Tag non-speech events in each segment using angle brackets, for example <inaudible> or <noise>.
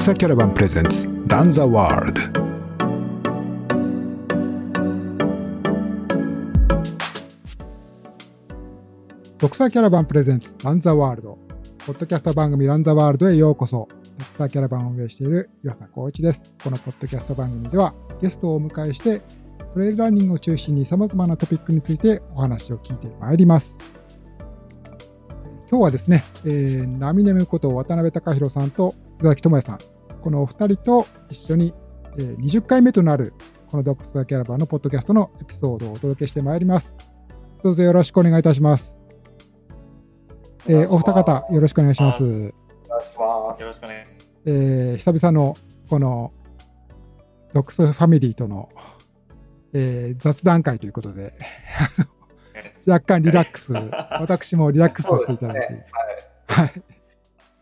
草キャラバンプレゼンツランザワールド独裁キャラバンプレゼンツランザワールドポッドキャスト番組ランザワールドへようこそ。独裁キャラバンを運営している岩佐光一です。このポッドキャスト番組ではゲストをお迎えしてトレイルランニングを中心に様々なトピックについてお話を聞いてまいります。今日はですね、えー、ナミネムこと渡辺隆弘さんと宇崎智也さん、このお二人と一緒に、えー、20回目となるこのドックスキャラバンのポッドキャストのエピソードをお届けしてまいります。どうぞよろしくお願いいたします。えー、お二方、よろしくお願いします。よろしくお願いえー、久々のこのドックスファミリーとの、えー、雑談会ということで <laughs> 若干リラックス、私もリラックスさせていただいて。ね、はい。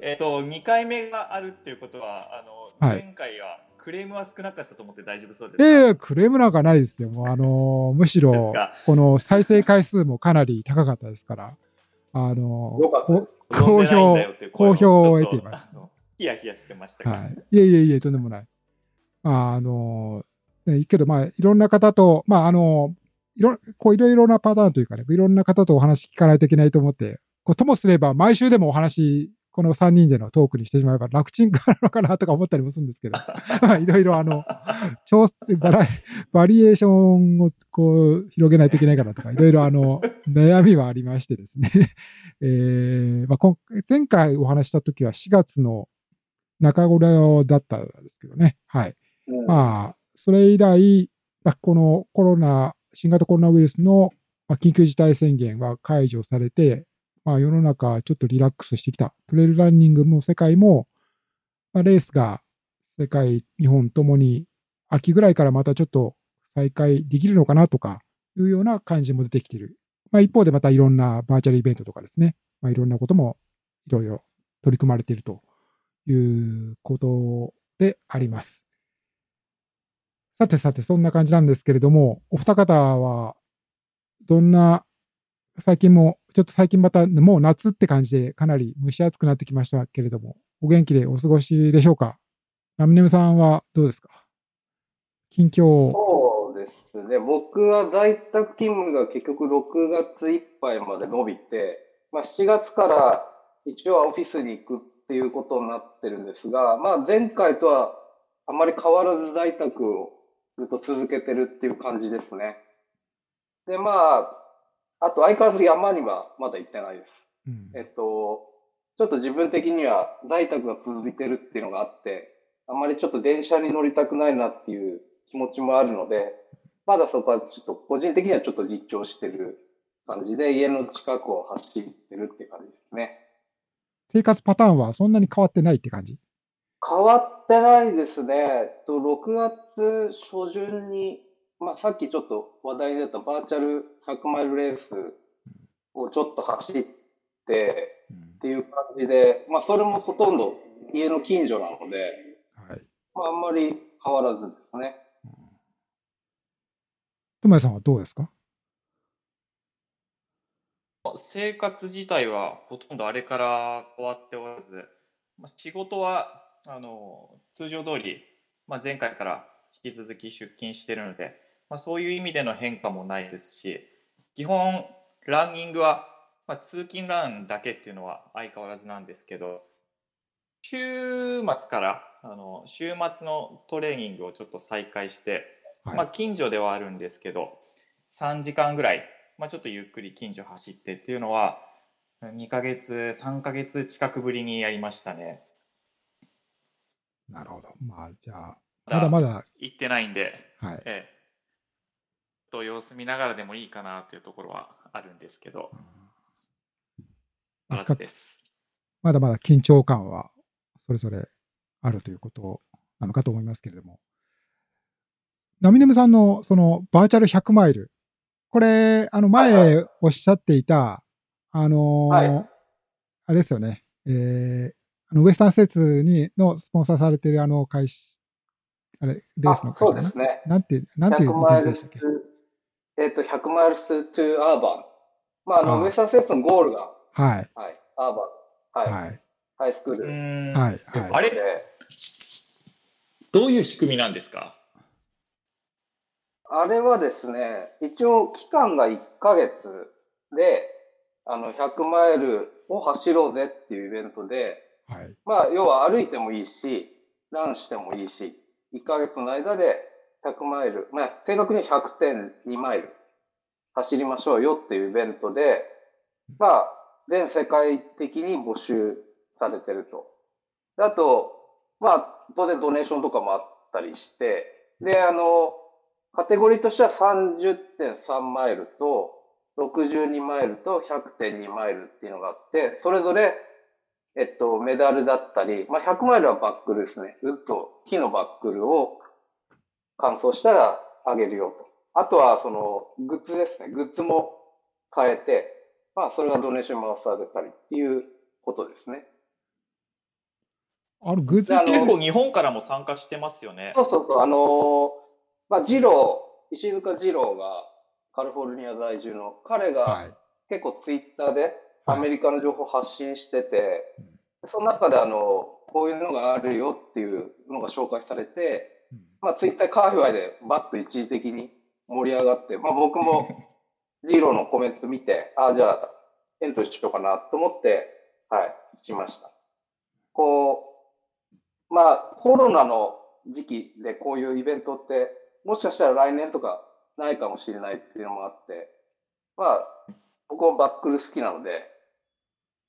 えっ、ー、と、2回目があるっていうことは、あの、前回はクレームは少なかったと思って大丈夫そうですか？ええー、クレームなんかないですよ。もうあのー、むしろ、この再生回数もかなり高かったですから、あのー、好評、好評を得ていました。ヒヤヒヤしてましたはい。いえいえいえ、とんでもない。あのー、けど、まあ、いろんな方と、まあ、あのいろ、こういろいろなパターンというかね、いろんな方とお話聞かないといけないと思って、こうともすれば毎週でもお話、この3人でのトークにしてしまえば楽ちんかなのかなとか思ったりもするんですけど、<laughs> いろいろあの、超バラバリエーションをこう広げないといけないかなとか、いろいろあの、悩みはありましてですね。<laughs> えーまあ、前回お話した時は4月の中頃だったんですけどね。はい。うん、まあ、それ以来、このコロナ新型コロナウイルスの緊急事態宣言は解除されて、まあ、世の中ちょっとリラックスしてきた。トレイルランニングも世界も、まあ、レースが世界、日本ともに秋ぐらいからまたちょっと再開できるのかなとかいうような感じも出てきてる。まあ、一方でまたいろんなバーチャルイベントとかですね、まあ、いろんなこともいろいろ取り組まれているということであります。さてさて、そんな感じなんですけれども、お二方は、どんな、最近も、ちょっと最近また、もう夏って感じで、かなり蒸し暑くなってきましたけれども、お元気でお過ごしでしょうか？ナミネムさんはどうですか？近況。そうですね。僕は在宅勤務が結局6月いっぱいまで伸びて、まあ、7月から一応オフィスに行くっていうことになってるんですが、まあ、前回とはあまり変わらず在宅をずっと続けてるっていう感じですね。で、まあ、あと相変わらず山にはまだ行ってないです。うん、えっと、ちょっと自分的には在宅が続いてるっていうのがあって、あんまりちょっと電車に乗りたくないなっていう気持ちもあるので、まだそこはちょっと個人的にはちょっと実況してる感じで、家の近くを走ってるって感じですね。生活パターンはそんなに変わってないって感じ？変わってないですね。と6月初旬に、まあ、さっきちょっと話題に出たバーチャル100マイルレースをちょっと走ってっていう感じで、まあ、それもほとんど家の近所なので、はい、まあ、あんまり変わらずですね。友也さんはどうですか？生活自体はほとんどあれから変わっておらず、まあ、仕事はあの通常通り、まあ、前回から引き続き出勤しているので、まあ、そういう意味での変化もないですし基本ランニングは、まあ、通勤ランだけっていうのは相変わらずなんですけど週末からあの週末のトレーニングをちょっと再開して、はい、まあ、近所ではあるんですけど3時間ぐらい、まあ、ちょっとゆっくり近所走ってっていうのは2ヶ月3ヶ月近くぶりにやりましたね。なるほど。まあ、じゃあ、まだまだ。行ってないんで、はい。ええ。と様子見ながらでもいいかなというところはあるんですけど、まだです。まだまだ緊張感はそれぞれあるということなのかと思いますけれども。ナミネムさんのそのバーチャル100マイル、これ、あの前おっしゃっていた、あのーはい、あれですよね、えー、あのウエスタン施設にのスポンサーされているあの会社、あれ、レースの会社そうですね。なんて、なんていうイベントでしたっけ？えっ、ー、と、100マイルストゥアーバン。まあ、あの、ウエスタン施設のゴールが、はい。はい。アーバン。はい。はい、ハイスクール。はい。はい。あれどういう仕組みなんですか？あれはですね、一応期間が1ヶ月で、あの、100マイルを走ろうぜっていうイベントで、はい。まあ、要は歩いてもいいし、ランしてもいいし、1ヶ月の間で100マイル、まあ、正確に100.2マイル走りましょうよっていうイベントで、まあ、全世界的に募集されてると。であと、まあ、当然ドネーションとかもあったりして、で、あの、カテゴリーとしては30.3マイルと62マイルと100.2マイルっていうのがあって、それぞれ、えっと、メダルだったり、まあ、100マイルはバックルですね。ウッド、木のバックルを完走したらあげるよと。あとは、その、グッズですね。グッズも変えて、まあ、それがドネーションに回されたりっていうことですね。あの、グッズ結構日本からも参加してますよね。そうそうそう、あのーまあ、ジロー、石塚二郎がカリフォルニア在住の、彼はいが。結構ツイッターでアはいメリカの情報を発信してて、その中であの、こういうのがあるよっていうのが紹介されて、うんまあ、ツイッター界隈でバッと一時的に盛り上がって、まあ、僕もジローのコメント見て、ああ、じゃあ、エントリーしようかなと思って、はい、しました。こう、まあ、コロナの時期でこういうイベントって、もしかしたら来年とかないかもしれないっていうのもあって、まあ、僕もバックル好きなので、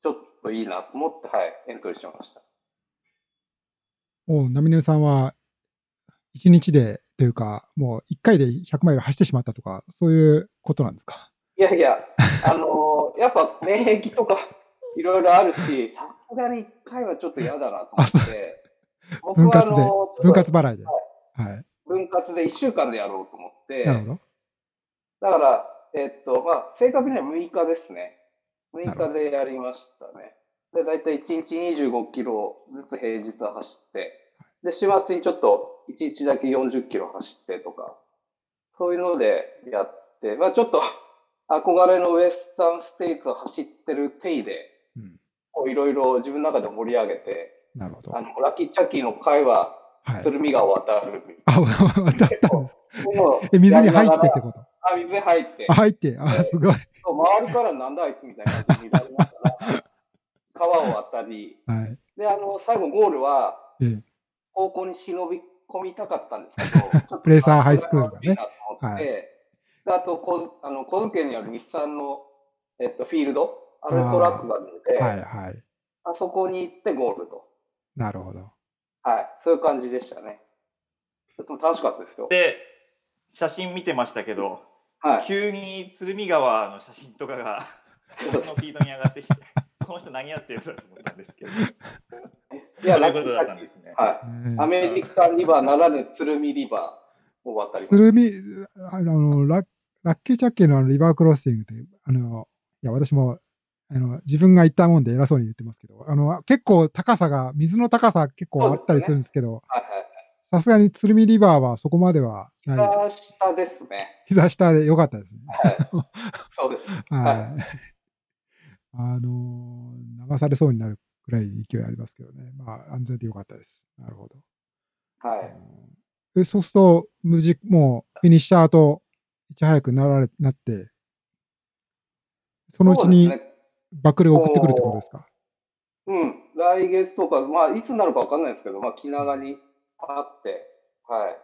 ちょっといいなと思って、はい、エントリーしました。もう、ナミネさんは、一日で、というか、もう一回で100マイル走ってしまったとか、そういうことなんですか？いやいや、あのー <laughs> やっぱ免疫とかいろいろあるし、さすがに一回はちょっと嫌だなと思って、分割で分割払いで。はい。分割で1週間でやろうと思って、なるほど。だから、えっと、まあ、正確には6日ですね。6なるほ日でやりましたね。で、だいたい1日25キロずつ平日は走って、で、週末にちょっと1日だけ40キロ走ってとか、そういうのでやって、まあちょっと <laughs> 憧れのウエスタンステイツを走ってる体で、いろいろ自分の中で盛り上げて、なるほど。あの、ラッキーチャッキーの会は、はい。鶴見川を渡るみたいあ、渡ったんです。水に入ってってこと？あ、水に入ってあ、。入って。あ、すごい。周りからなんだあいつみたいな感じになりながら、<laughs> 川を渡り、はい。で、あの、最後ゴールは、ええ。高校に忍び込みたかったんですけど、<laughs> プレーサーハイスクールがねいいあと、こうあの小津家にある日産の、えっと、フィールド、あれトラックがあるので、はい、はい。あそこに行ってゴールと。なるほど。はい、そういう感じでしたね。とても楽しかったですよ。で、写真見てましたけど、はい。急に鶴見川の写真とかが <laughs> 僕のフィードに上がってきて、この人何やってるんだと思ったんですけど、いそういうことだったんですね。はい。ねアメリカンリバーならぬ鶴見リバーを渡りまし鶴見、あの、ラッラッキーチャッキーのあのリバークロッシングって、あの、いや、私も、あの、自分が行ったもんで偉そうに言ってますけど、あの、結構高さが、水の高さ結構あったりするんですけど、た。はいはい。さすがに鶴見リバーはそこまではない。膝下ですね。膝下でよかったですね。はい。<laughs> そうです。はい。あの、流されそうになるくらい勢いありますけどね。まあ、安全でよかったです。なるほど。はい。えそうすると、無事、もう、フィニッシャーと、いち早くなられ、なって、そのうちにバックルを送ってくるってことですか？うん。来月とか、まあ、いつになるかわかんないですけど、まあ、気長にあって、はい。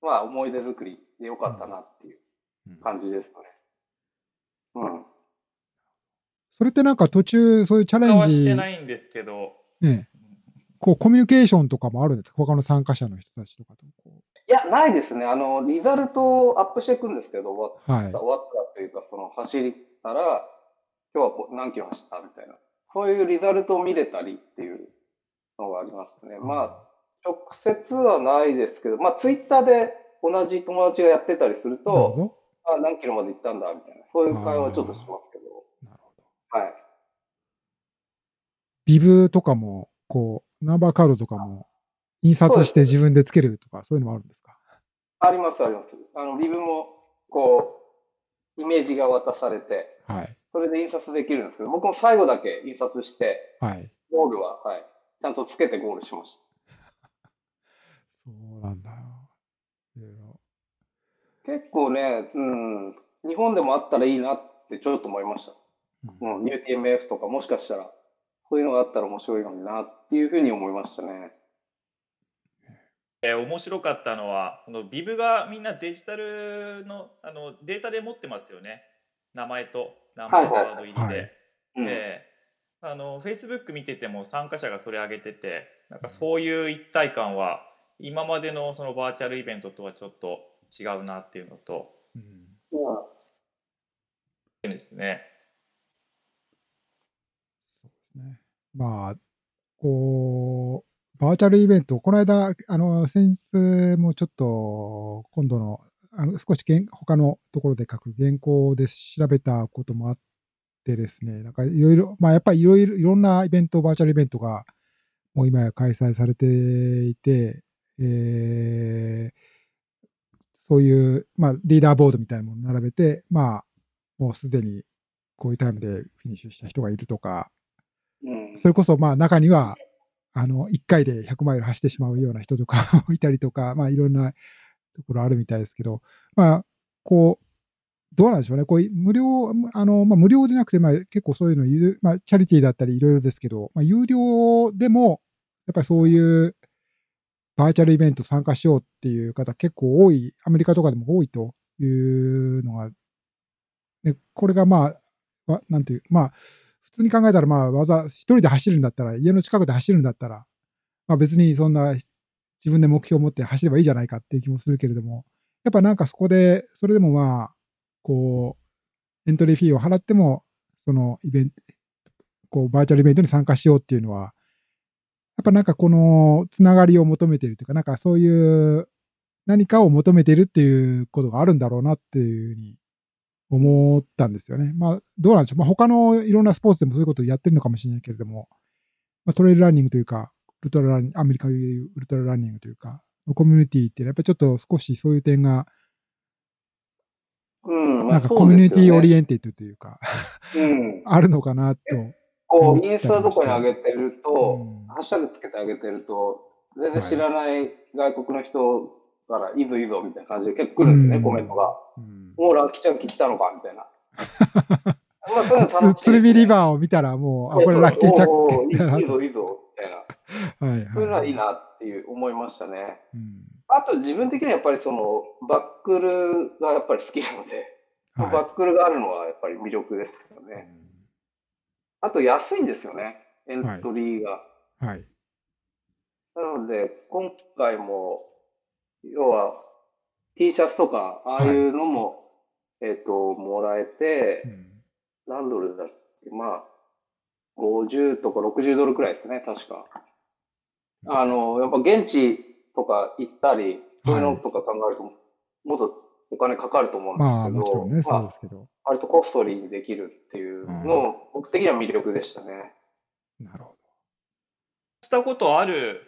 まあ、思い出作りでよかったなっていううん感じですね。うん。それってなんか途中、そういうチャレンジ、てないんですけど、ね、こう、コミュニケーションとかもあるんですか？他の参加者の人たちとかと。こいや、ないですね。あの、リザルトをアップしていくんですけど、終わうはい。終わったというか、その走ったら、今日はこう何キロ走ったみたいな。そういうリザルトを見れたりっていうのがありますね。まあ、直接はないですけど、まあ、ツイッターで同じ友達がやってたりすると、ほあ、何キロまで行ったんだみたいな、そういう会話をちょっとしますけど。はい。ビブとかも、こう、ナンバーカードとかも、印刷して自分でつけるとか、そういうのもあるんですか？あります、あります。あの、リブも、こう、イメージが渡されて、はい。それで印刷できるんですけど、僕も最後だけ印刷して、はい。ゴールは、はい、ちゃんとつけてゴールしまし <laughs> そうなんだよ。結構ね、うん、日本でもあったらいいなってちょっと思いました。うん。うん、UTMF とかもしかしたら、そういうのがあったら面白いのになっていうふうに思いましたね。えー面白かったのはこのビブがみんなデジタルのあのデータで持ってますよね。名前とナンバーワード入りで。はい。うん。であの Facebook 見てても参加者がそれ上げててなんかそういう一体感は今までのそのバーチャルイベントとはちょっと違うなっていうのとうん。ですね。ね。まあ、こう、バーチャルイベント、この間、あの、先日もちょっと、今度の、あの少し原他のところで書く原稿で調べたこともあってですね、なんかいろいろ、まあやっぱりいろいろ、いろんなイベント、バーチャルイベントが、もう今や開催されていて、えーそういう、まあ、リーダーボードみたいなものを並べて、まあ、もうすでにこういうタイムでフィニッシュした人がいるとか、それこそまあ中には、あの、1回で100マイル走ってしまうような人とか <laughs> いたりとか、まあいろんなところあるみたいですけど、まあ、こう、どうなんでしょうね。こう無料、あの、まあ無料でなくて、まあ結構そういうの、まあチャリティーだったりいろいろですけど、まあ有料でも、やっぱりそういうバーチャルイベント参加しようっていう方結構多い、アメリカとかでも多いというのが、ね、これがまあ、なんていう、まあ、通に考えたら、まあ、わざ、一人で走るんだったら、家の近くで走るんだったら、まあ別にそんな自分で目標を持って走ればいいじゃないかっていう気もするけれども、やっぱなんかそこで、それでもまあ、こう、エントリーフィーを払っても、そのイベント、こう、バーチャルイベントに参加しようっていうのは、やっぱなんかこのつながりを求めているというか、なんかそういう何かを求めているっていうことがあるんだろうなっていうふうに思ったんですよね。まあ、どうなんでしょう。まあ、他のいろんなスポーツでもそういうことをやってるのかもしれないけれども、まあ、トレイルランニングというか、ウルトラランニング、アメリカでいうウルトラランニングというか、コミュニティっていうのはやっぱりちょっと少しそういう点が、うん、まあなんかコミュニティオリエエンテッドというか、うん。あるのかなと。こう、インスタとかに上げてると、うんハッシュタグつけてあげてると、全然知らない外国の人から、いいぞいいぞみたいな感じで結構来るんですね、うんコメントが。うんもうラッキーちゃん来たのかみたいな。<laughs> まあ、そういうの鶴見リバーを見たらもう、あ、これラッキーチャッおーいいぞいいぞ、みたいな。はいはい。そういうのはいいなっていう思いましたね。うんあと自分的にはやっぱりそのバックルがやっぱり好きなので、はいバックルがあるのはやっぱり魅力ですよね。あと安いんですよね、エントリーが。はい。なので、今回も、要は T シャツとか、ああいうのも、えっ、と、もらえて、うん。何ドルだっけ？まあ、50とか60ドルくらいですね、確か。あの、やっぱ現地とか行ったり、そういうのとか考えると、もっとお金かかると思うんですけど、まあ、もちろんね、そうですけど。割とコストリーにできるっていうのも、僕的には魅力でしたね。なるほしたことある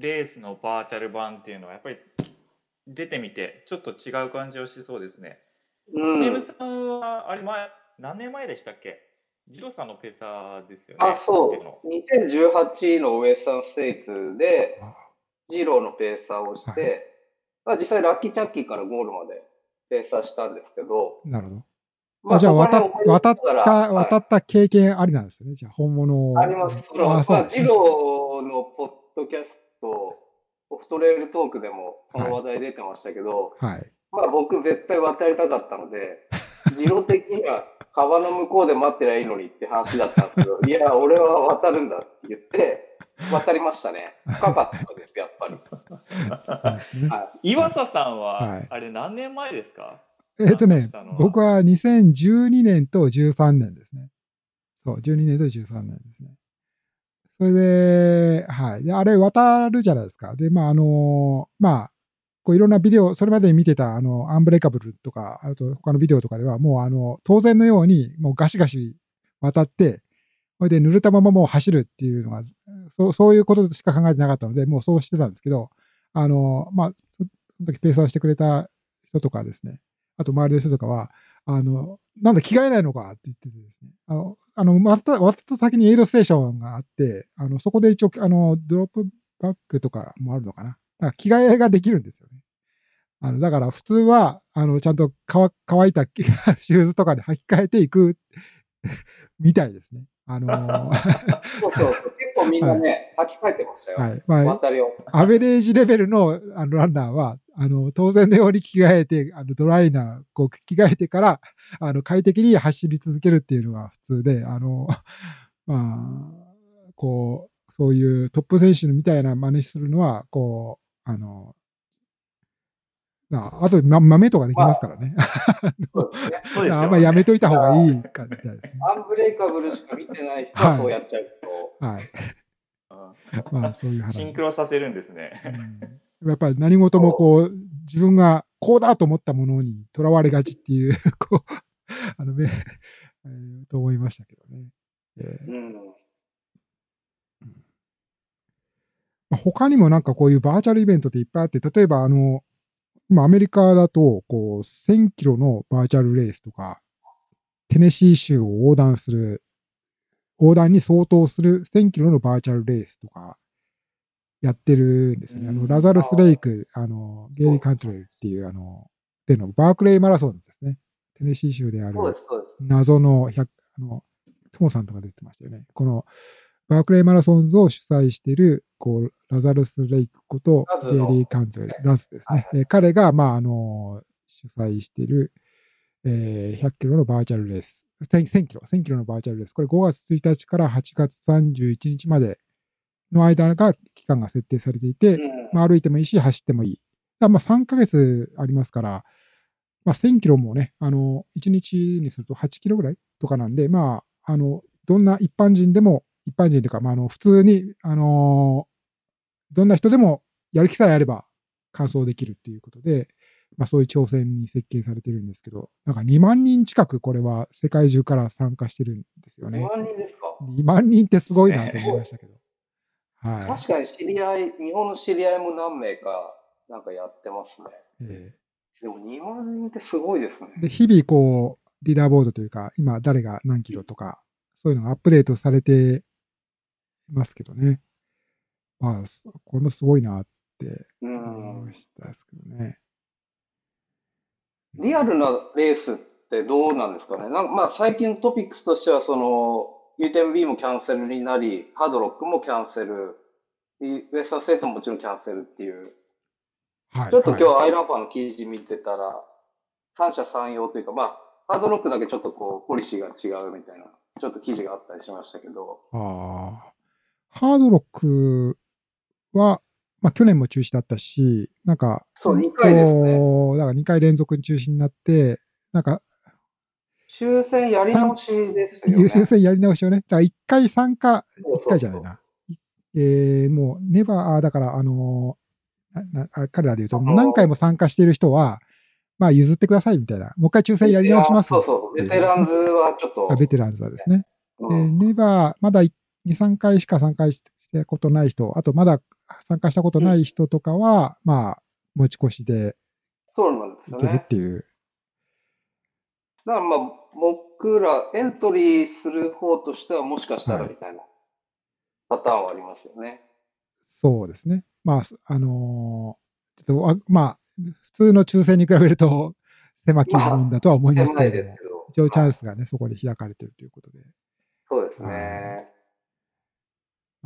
レースのバーチャル版っていうのはやっぱり出てみてちょっと違う感じをしそうですね。うん。ムさんはあれ前何年前でしたっけ？ジローさんのペーサーですよね。あ、そうのう。2018のウエスタンステイツで、ジローのペーサーをして、まあ実際ラッキーチャッキーからゴールまでペーサーしたんですけど、なるほど。まあじゃあ渡渡った、はい渡った経験ありなんですね。じゃあ本物を。あります。そのあそうまあ、ジローのポッドキャスト、オフトレイルトークでもこの話題出てましたけど、はい。まあ僕絶対渡りたかったので、ジロー的には川の向こうで待ってりゃいいのにって話だったんですけど、いや、俺は渡るんだって言って、渡りましたね。深かったです、やっぱり。は岩佐さんは、はいあれ何年前ですか？えっとね僕は2012年と13年ですね。そう、12年と13年ですね。それで、はい。で、あれ渡るじゃないですか。で、まあ、あのまあ、こういろんなビデオ、それまでに見てた、あの、アンブレイカブルとか、あと他のビデオとかでは、もうあの、当然のように、もうガシガシ渡って、それで濡れたままもう走るっていうのが、そうそういうことしか考えてなかったので、もうそうしてたんですけど、あの、まあ、そその時ペーサーしてくれた人とかですね、あと周りの人とかは、あの、なんだ着替えないのかって言っててですね、あの、あのまた、終わった先にエイドステーションがあって、あの、そこで一応、あの、ドロップバックとかもあるのかな。だから着替えができるんですよね。あの、だから普通は、あの、ちゃんと乾乾いた <laughs> シューズとかに履き替えていく <laughs> みたいですね。あのー <laughs> そうそう。構みんなね、履き替えてましたよ。はい。まあ。アベレージレベルのあのランナーは、あの、当然のように着替えて、あの、ドライな、こう、着替えてから、あの、快適に走り続けるっていうのが普通で、あの、<laughs> まあ、こう、そういうトップ選手みたいな真似するのは、こう、あの、ああと、ま、豆とかできますからね。そうですね。そうですよ <laughs> あんまやめといた方がいいかみたいですね。<laughs> アンブレイカブルしか見てない人はそうやっちゃうと。はい。うんまあ、そういう話。シンクロさせるんですね。うんやっぱり何事もこう、自分がこうだと思ったものにとらわれがちっていう、<laughs> こう、あの、め、えーと思いましたけどね。えーうん。まあ他にもなんかこういうバーチャルイベントっていっぱいあって、例えばあの、今アメリカだと、こう、1000キロのバーチャルレースとか、テネシー州を横断する、横断に相当する1000キロのバーチャルレースとか、やってるんですよね。あの、うんラザルスレイク、あの、ゲイリー・カントレルっていう、あの、でのバークレイマラソンですね。テネシー州である。謎の100、あの、トモさんとか出てましたよね。この、バークレーマラソンズを主催している、こう、ラザルス・レイクことラ、ズのゲイリー・カントレル、ラズですはいね。えー彼が、まあ、あの、主催している、えー100キロのバーチャルレース、1000 1000キロ、1000キロのバーチャルレース。これ5月1日から8月31日までの間が期間が設定されていて、うんまあ、歩いてもいいし、走ってもいい。だまあ3ヶ月ありますから、まあ、1000キロもね、あの、1日にすると8キロぐらいとかなんで、まあ、あの、どんな一般人でも、一般人というか、まあ、あの、普通に、あのどんな人でもやる気さえあれば完走できるっていうことで、まあ、そういう挑戦に設計されてるんですけど、なんか2万人近くこれは世界中から参加してるんですよ2ね。万人ですか？2万人ってすごいなと思いましたけど。はい。確かに知り合い、日本の知り合いも何名かなんかやってますね。ええでも2万人ってすごいですね。で、日々こう、リーダーボードというか、今誰が何キロとか、そういうのがアップデートされてますけどね。まあ、そこのすごいなってう思いんましたですけどね。リアルなレースってどうなんですかね？なんかまあ最近のトピックスとしては、その UTMB もキャンセルになり、ハードロックもキャンセル、ウエスタンステートももちろんキャンセルっていう。はい。ちょっと今日はい iRunFar の記事見てたら、三者三様というか、まあ、ハードロックだけちょっとこう、ポリシーが違うみたいな、ちょっと記事があったりしましたけど、ああ。ハードロックは、まあ去年も中止だったし、なんか、そう二回ですねだから2回連続中止になって、なんか、抽選やり直しですよね。<laughs> 優先やり直しをね、だから1回参加、そうそうそう1回じゃないな。えー、もう、ネバー、だから、あのー彼らで言うと、あのー何回も参加している人は、まあ、譲ってくださいみたいな。もう一回抽選やり直します。そうそう、ベテランズはちょっと。あベテランズはですね。うんでネバー、まだ2、3回しか参加したことない人、あとまだ参加したことない人とかは、まあ、持ち越しでそうなんですよいけるっね。ていう。だからまあ、僕らエントリーする方としてはもしかしたらみたいなパターンはありますよね。そうですね。まあ、すあのーちょっとあまあ、普通の抽選に比べると <laughs> 狭きもんだとは思いますけれども狭いです、けど。一応チャンス。スがね、そこで開かれてるということで。そうですはね。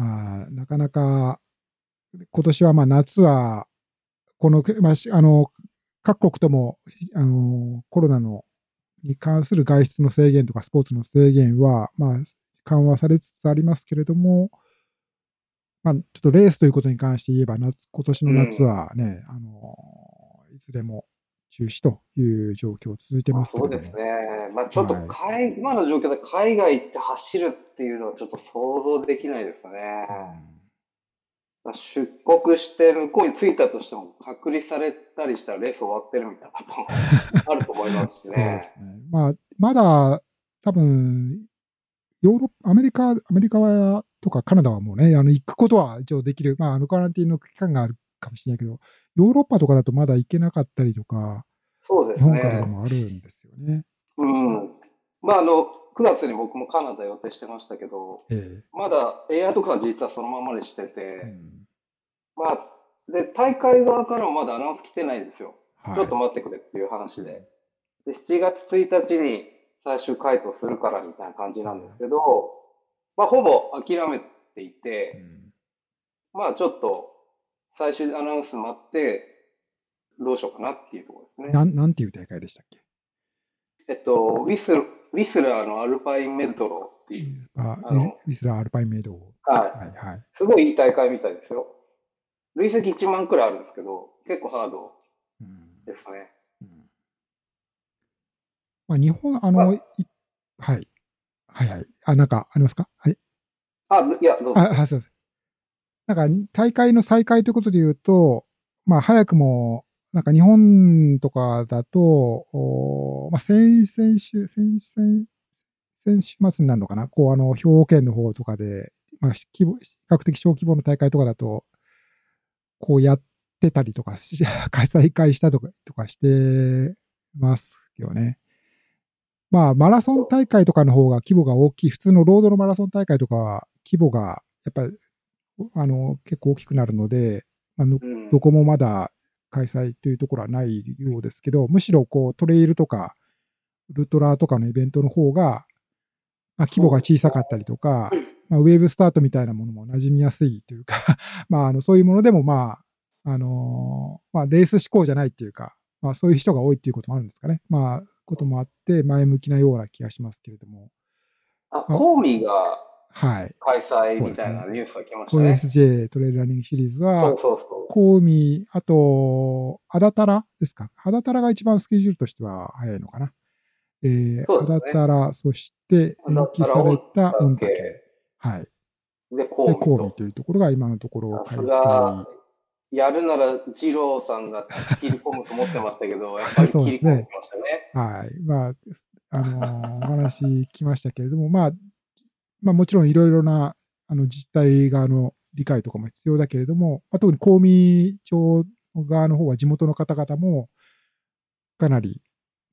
まあ、なかなか、今年はまあ夏は、この、まあ、しあの、各国とも、あの、コロナの、に関する外出の制限とかスポーツの制限は、まあ、緩和されつつありますけれども、まあ、ちょっとレースということに関して言えば、夏今年の夏はね、あの、いずれも中止という状況続いてます。そうですね。まあちょっと海、今の状況で海外行って走るっていうのはちょっと想像できないですね。まあ出国して向こうに着いたとしても隔離されたりしたらレース終わってるみたいなことも <laughs> あると思いますしそうでね。すね。まあ、まだ多分、ヨーロッパ、アメリカ、アメリカはとかカナダはもうね、あの、行くことは一応できる。まあ、あの、カランティーンの期間があるかもしれないけど、ヨーロッパとかだとまだ行けなかったりとか、そうです日本からでね。もあるんですよね。うん。まああの、9月に僕もカナダ予定してましたけど、えまだエアとかは実はそのままにしてて、えうんまあ、で、大会側からもまだアナウンス来てないんですよ。はい。ちょっと待ってくれっていう話で。で、7月1日に最終回答するからみたいな感じなんですけど、まあ、ほぼ諦めていうて、んまあ、ちょっと最終アナウンス待って、どうしようかなっていうところですね。なん、なんていう大会でしたっけ？えっと、ウィスル、ウィスラーのアルパインメドウっていう、ああのウィスラーアルパインメドウ。ははいはい。い。すごいいい大会みたいですよ。累積1万くらいあるんですけど、結構ハードうんですね。うんまあ、日本、あの、いはい。はいはい。あ、なんかありますか？はい。あ、いや、どうぞ。あ、はい、すいません。なんか、大会の再開ということで言うと、まあ、早くも、なんか日本とかだと、まあ、先、先週、先、先、先週末になるのかな？こう、あの、兵庫県の方とかで、まあ、規模、比較的小規模の大会とかだと、こうやってたりとかし、<laughs> 開催会したとか、とかしてますよね。まあ、マラソン大会とかの方が規模が大きい、普通のロードのマラソン大会とかは規模がやっぱりあの結構大きくなるので、あのうんどこもまだ開催というところはないようですけど、むしろこうトレイルとかウルトラとかのイベントの方が、まあ、規模が小さかったりとか、まあ、ウェーブスタートみたいなものも馴染みやすいというか、<laughs> まあ、あのそういうものでも、まああのまあ、レース志向じゃないっていうか、まあ、そういう人が多いっていうこともあるんですかね。まあ、こともあって、前向きなような気がしますけれども。あ、コーミがはい。開催みたいなニュースが来ましたね。OSJ トレイルランニングシリーズそはう、そうそう。コウミ、あと、アダタラですか？アダタラが一番スケジュールとしては早いのかな？えーアそうですねダタラ、そして延期された御御嶽嶽。はい。で、コウミというところが今のところ開催。、やるなら二郎さんが切り込むと思ってましたけど、<laughs> やっぱりそうですね切り込んできましたね。はい。まあ、あのーお話聞きましたけれども、まあ、まあもちろんいろいろなあの自治体側の理解とかも必要だけれども、まあ、特に公民町側の方は地元の方々もかなり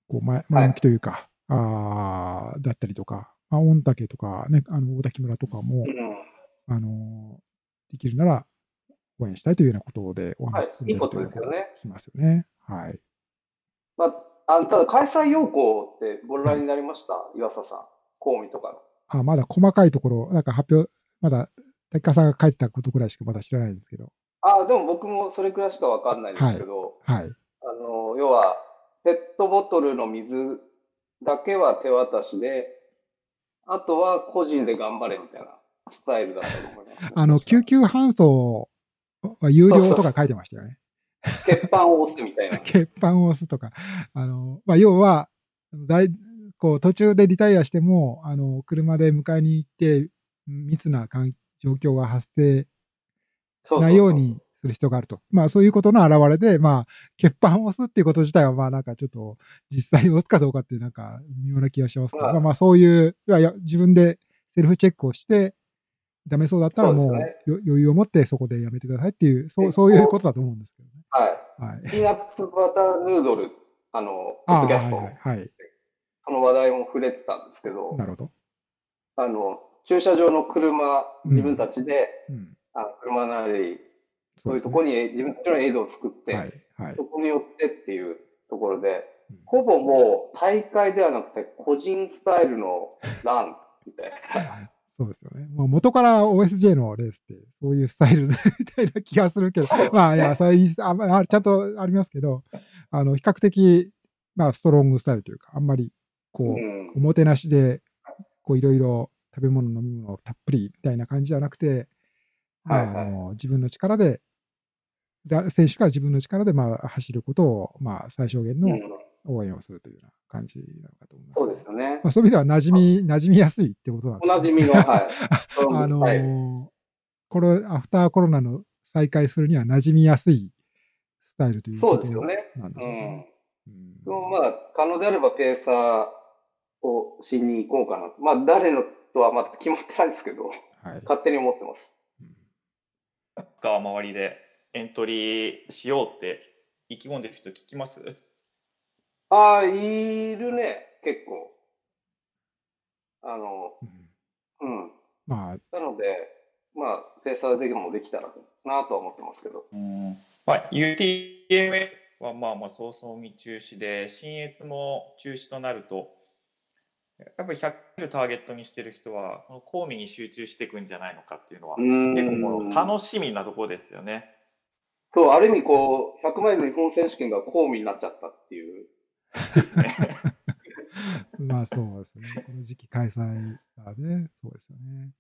こう前前向きというか、あーだったりとか、まあ、御嶽とかね、あの大滝村とかも、うん。あのーできるなら応援したいというようなことでお話し進んでるはいいいことというですよね聞きますよね。はい。まあ、あただ開催要項ってご覧になりました、岩佐さん。コーミとかの。あ、まだ細かいところ、なんか発表、まだ、滝川さんが書いてたことくらいしかまだ知らないんですけど。あ、でも僕もそれくらいしかわかんないですけど、はい。あの、要は、ペットボトルの水だけは手渡しで、あとは個人で頑張れみたいなスタイルだったと思います。あの、救急搬送は有料とか書いてましたよね。鉄板を押すみたいな。<laughs> 欠板を押すとか。あの、まあ、要は、大こう途中でリタイアしても、あの、車で迎えに行って、密な環状況が発生しないようにする必要があると。まあそういうことの表れで、まあ、欠板を押すっていうこと自体は、まあなんかちょっと実際に押すかどうかってなんか微妙な気がしますけど、まあまあまあそういう、いや自分でセルフチェックをして、ダメそうだったらもうそうですよ余裕を持ってそこでやめてくださいっていう、そうそういうことだと思うんですけどね。はい。はい。ピーナッツバターヌードル、あの、ポッドキャスト、はいはい、はい。その話題も触れてたんですけどな、るほど。あの、駐車場の車、うん自分たちで、うん。あ車なり、そういうところに自分たちのエイドを作って、はい、はいそ。こによってっていうところでうん、ほぼもう大会ではなくて個人スタイルのラン <laughs> みたいな。そうですよね。まあ、元から OSJ のレースって、そういうスタイル <laughs> みたいな気がするけど、まあ、いや、それあ、ちゃんとありますけど、あの、比較的、まあ、ストロングスタイルというか、あんまり、こう、うんおもてなしで、こう、いろいろ食べ物、飲み物たっぷりみたいな感じじゃなくて、まあ、の自分の力で、だ選手が自分の力で、まあ、走ることを、まあ、最小限のうん応援をするというような感じなのかと思います。そうですよね。まあ、そういう意味では馴染み、馴染みやすいってことなんですねおなじみの、はい。<laughs> あのーコロアフターコロナの再開するには馴染みやすいスタイルというそことうですよね。なんでしょううんね。。うんでもまあ、可能であればペーサーをしに行こうかな。まあ、誰のとはまだ決まってないんですけど、はい勝手に思ってます。うんが周りでエントリーしようって意気込んでる人聞きます？ああ、いるね、結構。あの、うんうん。まあ、なので、まあ、ペーサーでもできたらなとは思ってますけど。うんまあ、UTMA はまあまあ早々に中止で、新越も中止となると、やっぱり100キロターゲットにしてる人は、このコーミに集中していくんじゃないのかっていうのは、結構この楽しみなところですよね。そう、ある意味こう、100マイル日本選手権が公務になっちゃったっていう。ですね。<laughs> まあそうですね。この時期開催がね、そうですよね。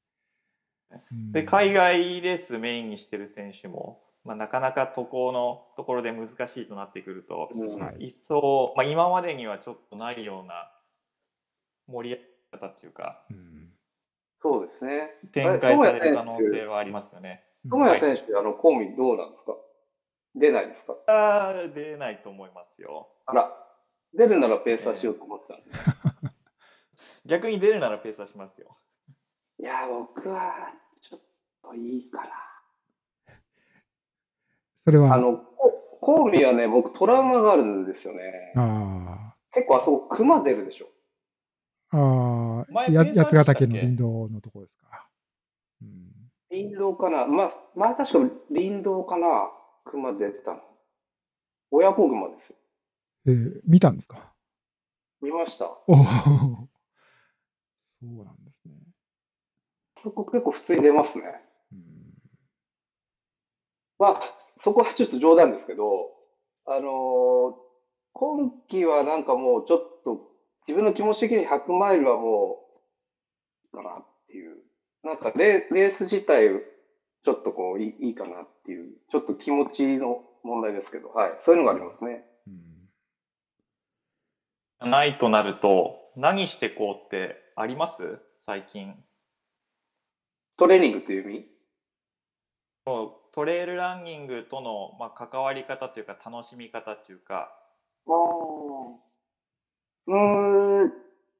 うんで、海外レースメインにしてる選手も、まあ、なかなか渡航のところで難しいとなってくると、うんはい一層、まあ、今までにはちょっとないような盛り上げ方っていうか、うんそうですね。展開される可能性はありますよね。友谷選手、あの、公務どうなんですか？出ないですか？あー出ないと思いますよ。あら、出るならペーサーしようと思ってたんで。<laughs> 逆に出るならペースはしますよ。いや、僕は、ちょっといいかな。それは、あの、こコウミはね、僕トラウマがあるんですよね。あ結構あそこ熊出るでしょ。あ、あ八ヶ岳の林道のところですか。うん、林道かな？まあ、前確か林道かな熊出たの。親子熊ですよ。えー見たんですか？見ました。おお、そうなんですね。そこ結構普通に出ますね。うんまあ、そこはちょっと冗談ですけど、あのー今季はなんかもうちょっと、自分の気持ち的に100マイルはもう、かなっていう。なんかレレース自体、ちょっとこういいいいかなっていう、ちょっと気持ちの問題ですけど、はい。そういうのがありますね。うんないとなると、何してこうってあります？最近。トレーニングという意味？トレイルランニングとの、まあ、関わり方というか楽しみ方というか、ああ。うーん、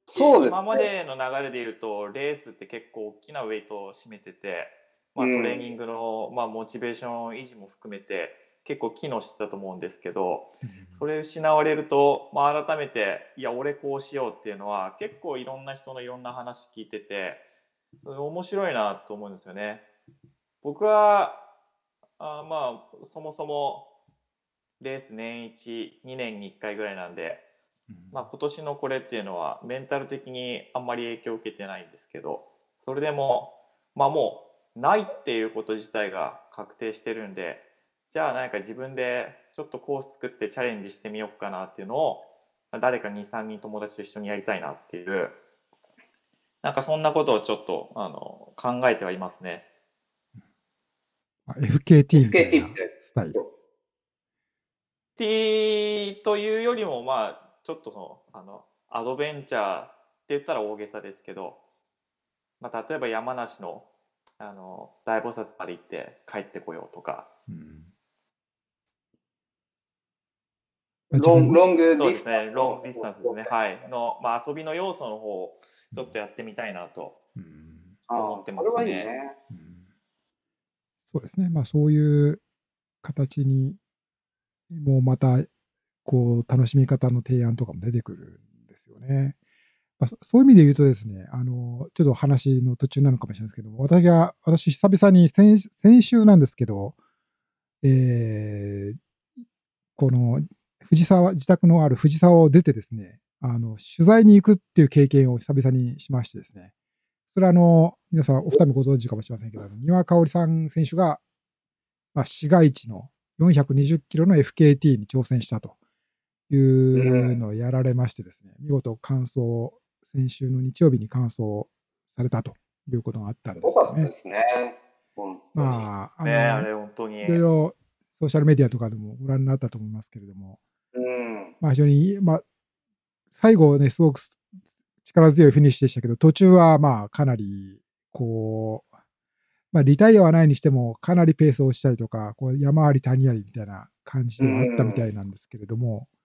そうですね。今までの流れで言うとレースって結構大きなウェイトを占めてて、まあ、うんトレーニングの、まあ、モチベーション維持も含めて結構機能してたと思うんですけどそれ失われると、まあ、改めていや俺こうしようっていうのは結構いろんな人のいろんな話聞いてて面白いなと思うんですよね。僕はあまあそもそもレース年一2年に1回ぐらいなんでまあ、今年のこれっていうのはメンタル的にあんまり影響を受けてないんですけどそれでもまあもうないっていうこと自体が確定してるんでじゃあ何か自分でちょっとコース作ってチャレンジしてみようかなっていうのをまあ誰か23人友達と一緒にやりたいなっていうなんかそんなことをちょっとあの考えてはいますね。まあ FKT みた FKT いなみたいなスタイル。T というよりもまあちょっとそのあのアドベンチャーって言ったら大げさですけど、まあ、例えば山梨のあの大菩薩まで行って帰ってこようとか。うん。ロンロングデそうィスタンス。ですね。ロングディスタンスですね。はい。の、まあ、遊びの要素の方をちょっとやってみたいなと思ってますね。ね。うん。そうですね。まあそういう形にもうまたこう楽しみ方の提案とかも出てくるんですよね。まあ、そういう意味で言うとですね、あの、ちょっと話の途中なのかもしれないですけど、私が、私久々に先先週なんですけど、えーこの藤沢、自宅のある藤沢を出てですね、あの、取材に行くっていう経験を久々にしましてですね、それはあの、皆さんお二人もご存知かもしれませんけど、丹羽香織さん選手が、まあ、市街地の420キロの FKT に挑戦したというのをやられましてですね、見事完走、先週の日曜日に完走されたということがあったんですよねよかったで。すね。まあ、あねあの、れ本当にいろいろソーシャルメディアとかでもご覧になったと思いますけれども、うん。まあ、非常に、まあ、最後ね、すごく力強いフィニッシュでしたけど、途中はまあ、かなり、こう、まあ、リタイアはないにしても、かなりペースを落ちたりとか、こう山あり谷ありみたいな感じではあったみたいなんですけれども、うん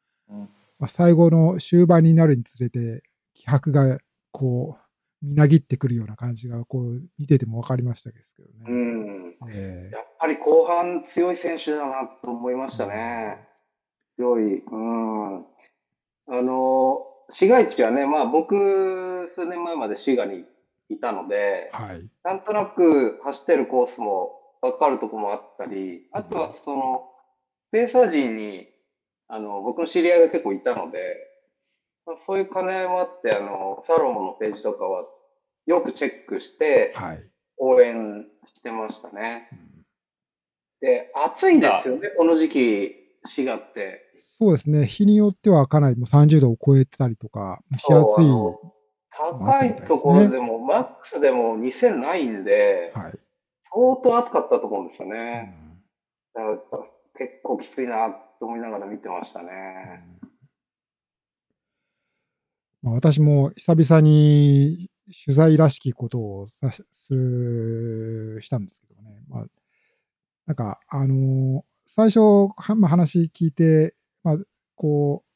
まあ、最後の終盤になるにつれて、気迫が、こう、みなぎってくるような感じが、こう、見てても分かりましたけどね。うん。えやっぱり後半強い選手だなと思いましたね。強い。うん。あの、市街地はね、まあ僕、数年前まで滋賀にいたのでえ、はい。なんとなく走ってるコースも分かるとこもあったり、あとはその、ペーサー陣に、あの、僕の知り合いが結構いたので、まあそういう兼ね合いもあって、あの、サロモンのページとかはよくチェックして、はい。応援してましたね。うんで、暑いんですよね、この時期、滋賀って。そうですね。日によってはかなりもう30度を超えてたりとか、蒸し暑い。高いところでも、マックスでも2000ないんで、はい。相当暑かったと思うんですようね。んだから結構きついなと思いながら見てましたね。まあ、私も久々に取材らしきことをさするしたんですけどね。まあ、なんか、あの最初、はまあ、話聞いて、まあ、こう、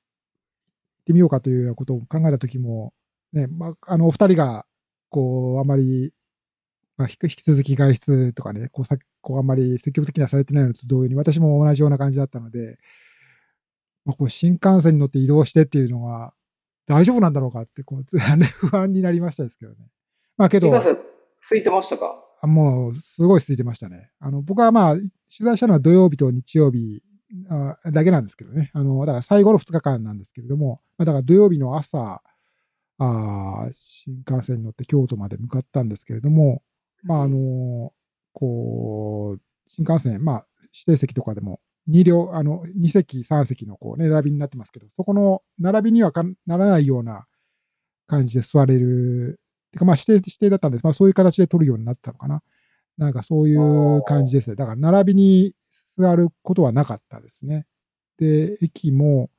行ってみようかというようなことを考えたときも、ね、まあ、あの、お二人が、こう、あまり、まあ、引き続き外出とかね、こう、さこうあんまり積極的にはされてないのと同様に、私も同じような感じだったので、まあ、こう新幹線に乗って移動してっていうのは、大丈夫なんだろうかって、こう、<laughs> 不安になりましたですけどね。まあけど、空いてましたか？あもう、すごい空いてましたね。あの、僕はまあ、取材したのは土曜日と日曜日あだけなんですけどね。あの、だから最後の2日間なんですけれども、まあ、だから土曜日の朝、あー新幹線に乗って京都まで向かったんですけれども、まあ、あの、こう、新幹線、まあ、指定席とかでも、2両、あの、2席、3席のこうね、並びになってますけど、そこの並びにはならないような感じで座れるてかまあ指定、指定だったんです。まあそういう形で取るようになったのかな。なんかそういう感じですね。だから並びに座ることはなかったですね。で、駅も、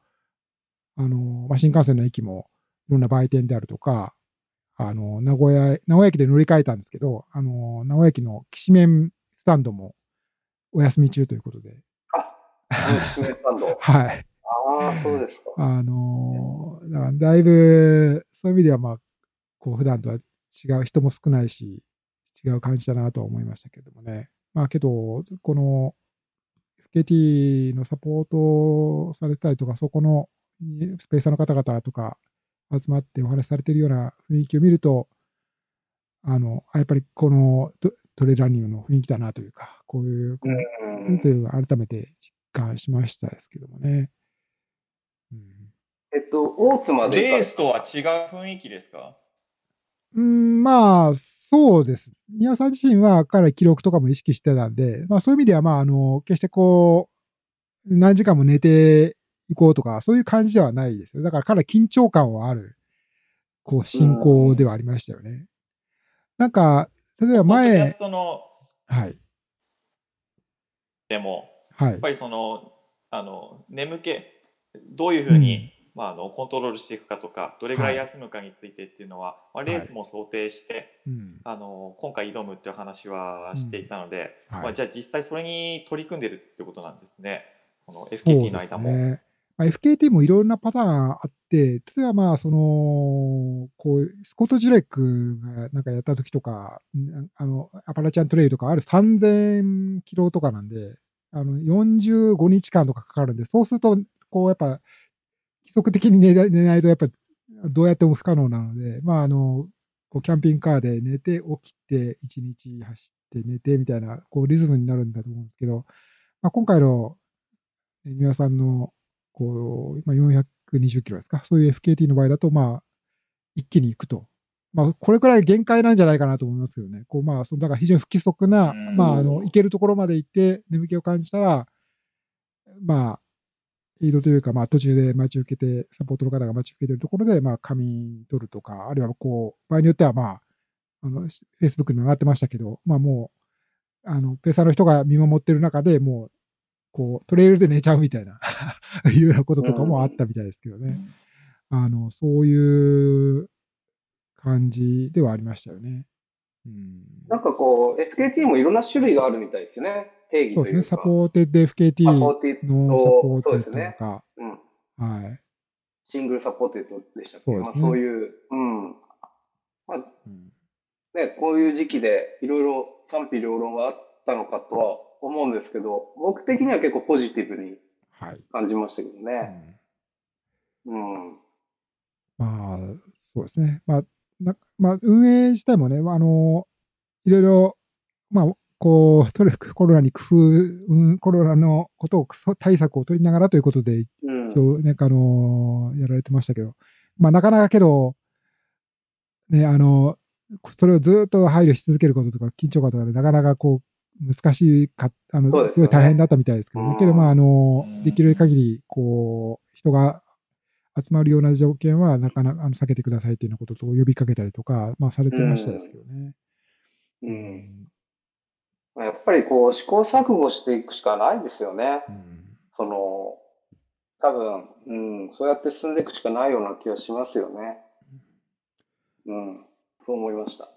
あの、まあ、新幹線の駅もいろんな売店であるとか、あの、名古屋、名古屋駅で乗り換えたんですけど、あの、名古屋駅のきしめんスタンドもお休み中ということで、あ、あの、シメスタンド。<laughs> はい。ああ、そうですか。あのーだからだいぶ、そういう意味では、まあ、こう、普段とは違う、人も少ないし、違う感じだなとは思いましたけどもね。まあ、けど、この、FKT のサポートされたりとか、そこのスペーサーの方々とか集まってお話しされているような雰囲気を見ると、あの、あやっぱりこのトトレーランニングの雰囲気だなというか、こういう、こううんという改めて実感しましたですけどもね。うんえっと、大津までレースとは違う雰囲気ですか？うん、まあ、そうです。宮さん自身はかなり記録とかも意識してたんで、まあそういう意味では、まあ、あの、決してこう、何時間も寝ていこうとか、そういう感じではないですよ。だからかなり緊張感はある、こう、進行ではありましたよね。なんか、例えば前ス、トのはい、でも、はいやっぱ、りその、あの、眠気、どういうふうに、まあ、あのコントロールしていくかとか、どれぐらい休むかについてっていうのは、まあ、レースも想定して、うん、あの今回挑むっていう話はしていたので、はいまあ、じゃあ実際それに取り組んでるってことなんですね。この FKT の間も。ね。まあ、FKT もいろんなパターンあって、例えばまあ、その、こう、スコット・ジュレックがなんかやった時とか、あの、アパラチャントレイルとかある3000キロとかなんで、あの、45日間とかかかるんで、そうすると、こう、やっぱ、規則的に寝ない寝ないと、やっぱ、どうやっても不可能なので、まあ、あの、こう、キャンピングカーで寝て、起きて、1日走って寝てみたいな、こう、リズムになるんだと思うんですけど、まあ、今回の、え三輪さんの、こう、今420キロですか。そういう FKT の場合だと、まあ、一気に行くと。まあ、これくらい限界なんじゃないかなと思いますけどね。こう、まあ、そのだから非常に不規則な、うんまあ、あの、行けるところまで行って、眠気を感じたら、まあ、移動というか、まあ、途中で待ち受けて、サポートの方が待ち受けてるところで、まあ、仮眠取るとか、あるいは、こう、場合によっては、まあ、あの、Facebook にも上がってましたけど、まあ、もう、あの、ペーサーの人が見守ってる中でもう、こう、トレイルで寝ちゃうみたいな、<laughs> いうようなこととかもあったみたいですけどね。あの、そういう感じではありましたよね。うん、なんかこう、FKT もいろんな種類があるみたいですよね。定義そうですね。 supーテッド FKT のサポーテッドとか、うん。はい。 single supported でしたっけ？そうですねまあ、そういう、うん。まあうんね、こういう時期でいろいろ賛否両論はあったのかとは思うんですけど、僕的には結構ポジティブにはい。感じましたけどうね。んうん。まあ、そうですね。まあ、なまあ、運営自体もね、まああの、いろいろ、まあ、こう、とにかくコロナに工夫、うん、コロナのことをそ対策を取りながらということで、うん。今日、なんかあのやられてましたけど、まあなかなかけど、ね、あの、それをずっと配慮し続けることとか、緊張感とかで、なかなかこう、難しいか、あの、そうですごい大変だったみたいですけどね。うんけど、まああのうん、できる限り、こう、人が集まるような条件は、なかなかあの避けてくださいというようなことと呼びかけたりとか、まあされてましたですけどね。うん。まあやっぱりこう、試行錯誤していくしかないですよね。うんその、多分、うん、そうやって進んでいくしかないような気がしますよね。うん、そう思いました。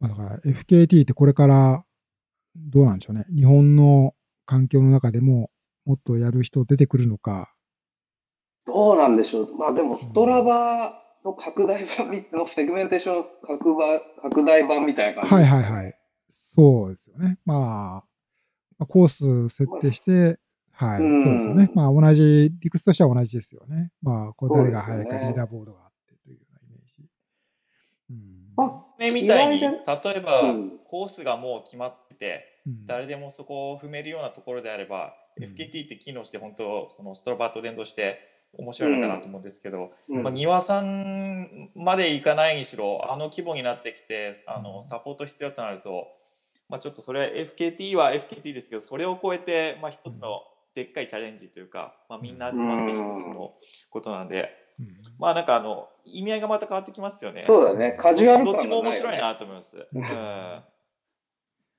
まあ、だから FKT ってこれからどうなんでしょうね。日本の環境の中でももっとやる人出てくるのか。どうなんでしょう。まあでも、ストラバの拡大版みのセグメンテーションの拡大拡大版みたいな感じ。はいはいはい。そうですよね。まあ、まあコース設定して、はい、うんそうですよね。まあ同じ、理屈としては同じですよね。まあ、こう誰が速いかリーダーボードがあってというようなイメージ。うんあねみたいに、意例外えば、うんコースがもう決まって誰でもそこを踏めるようなところであれば、うん。FKT って機能して本当そのストラバと連動して面白いのかなと思うんですけど、うん。まあ、庭さんまでいかないにしろあの規模になってきてあのサポート必要となると、まあ、ちょっとそれは FKT は FKT ですけどそれを超えて、まあ、一つのでっかいチャレンジというか、まあ、みんな集まって一つのことなんで、うん。まあなんかあの意味合いがまた変わってきますよね。そうだね。カジュアル感どっちも面が白いなと思います。うん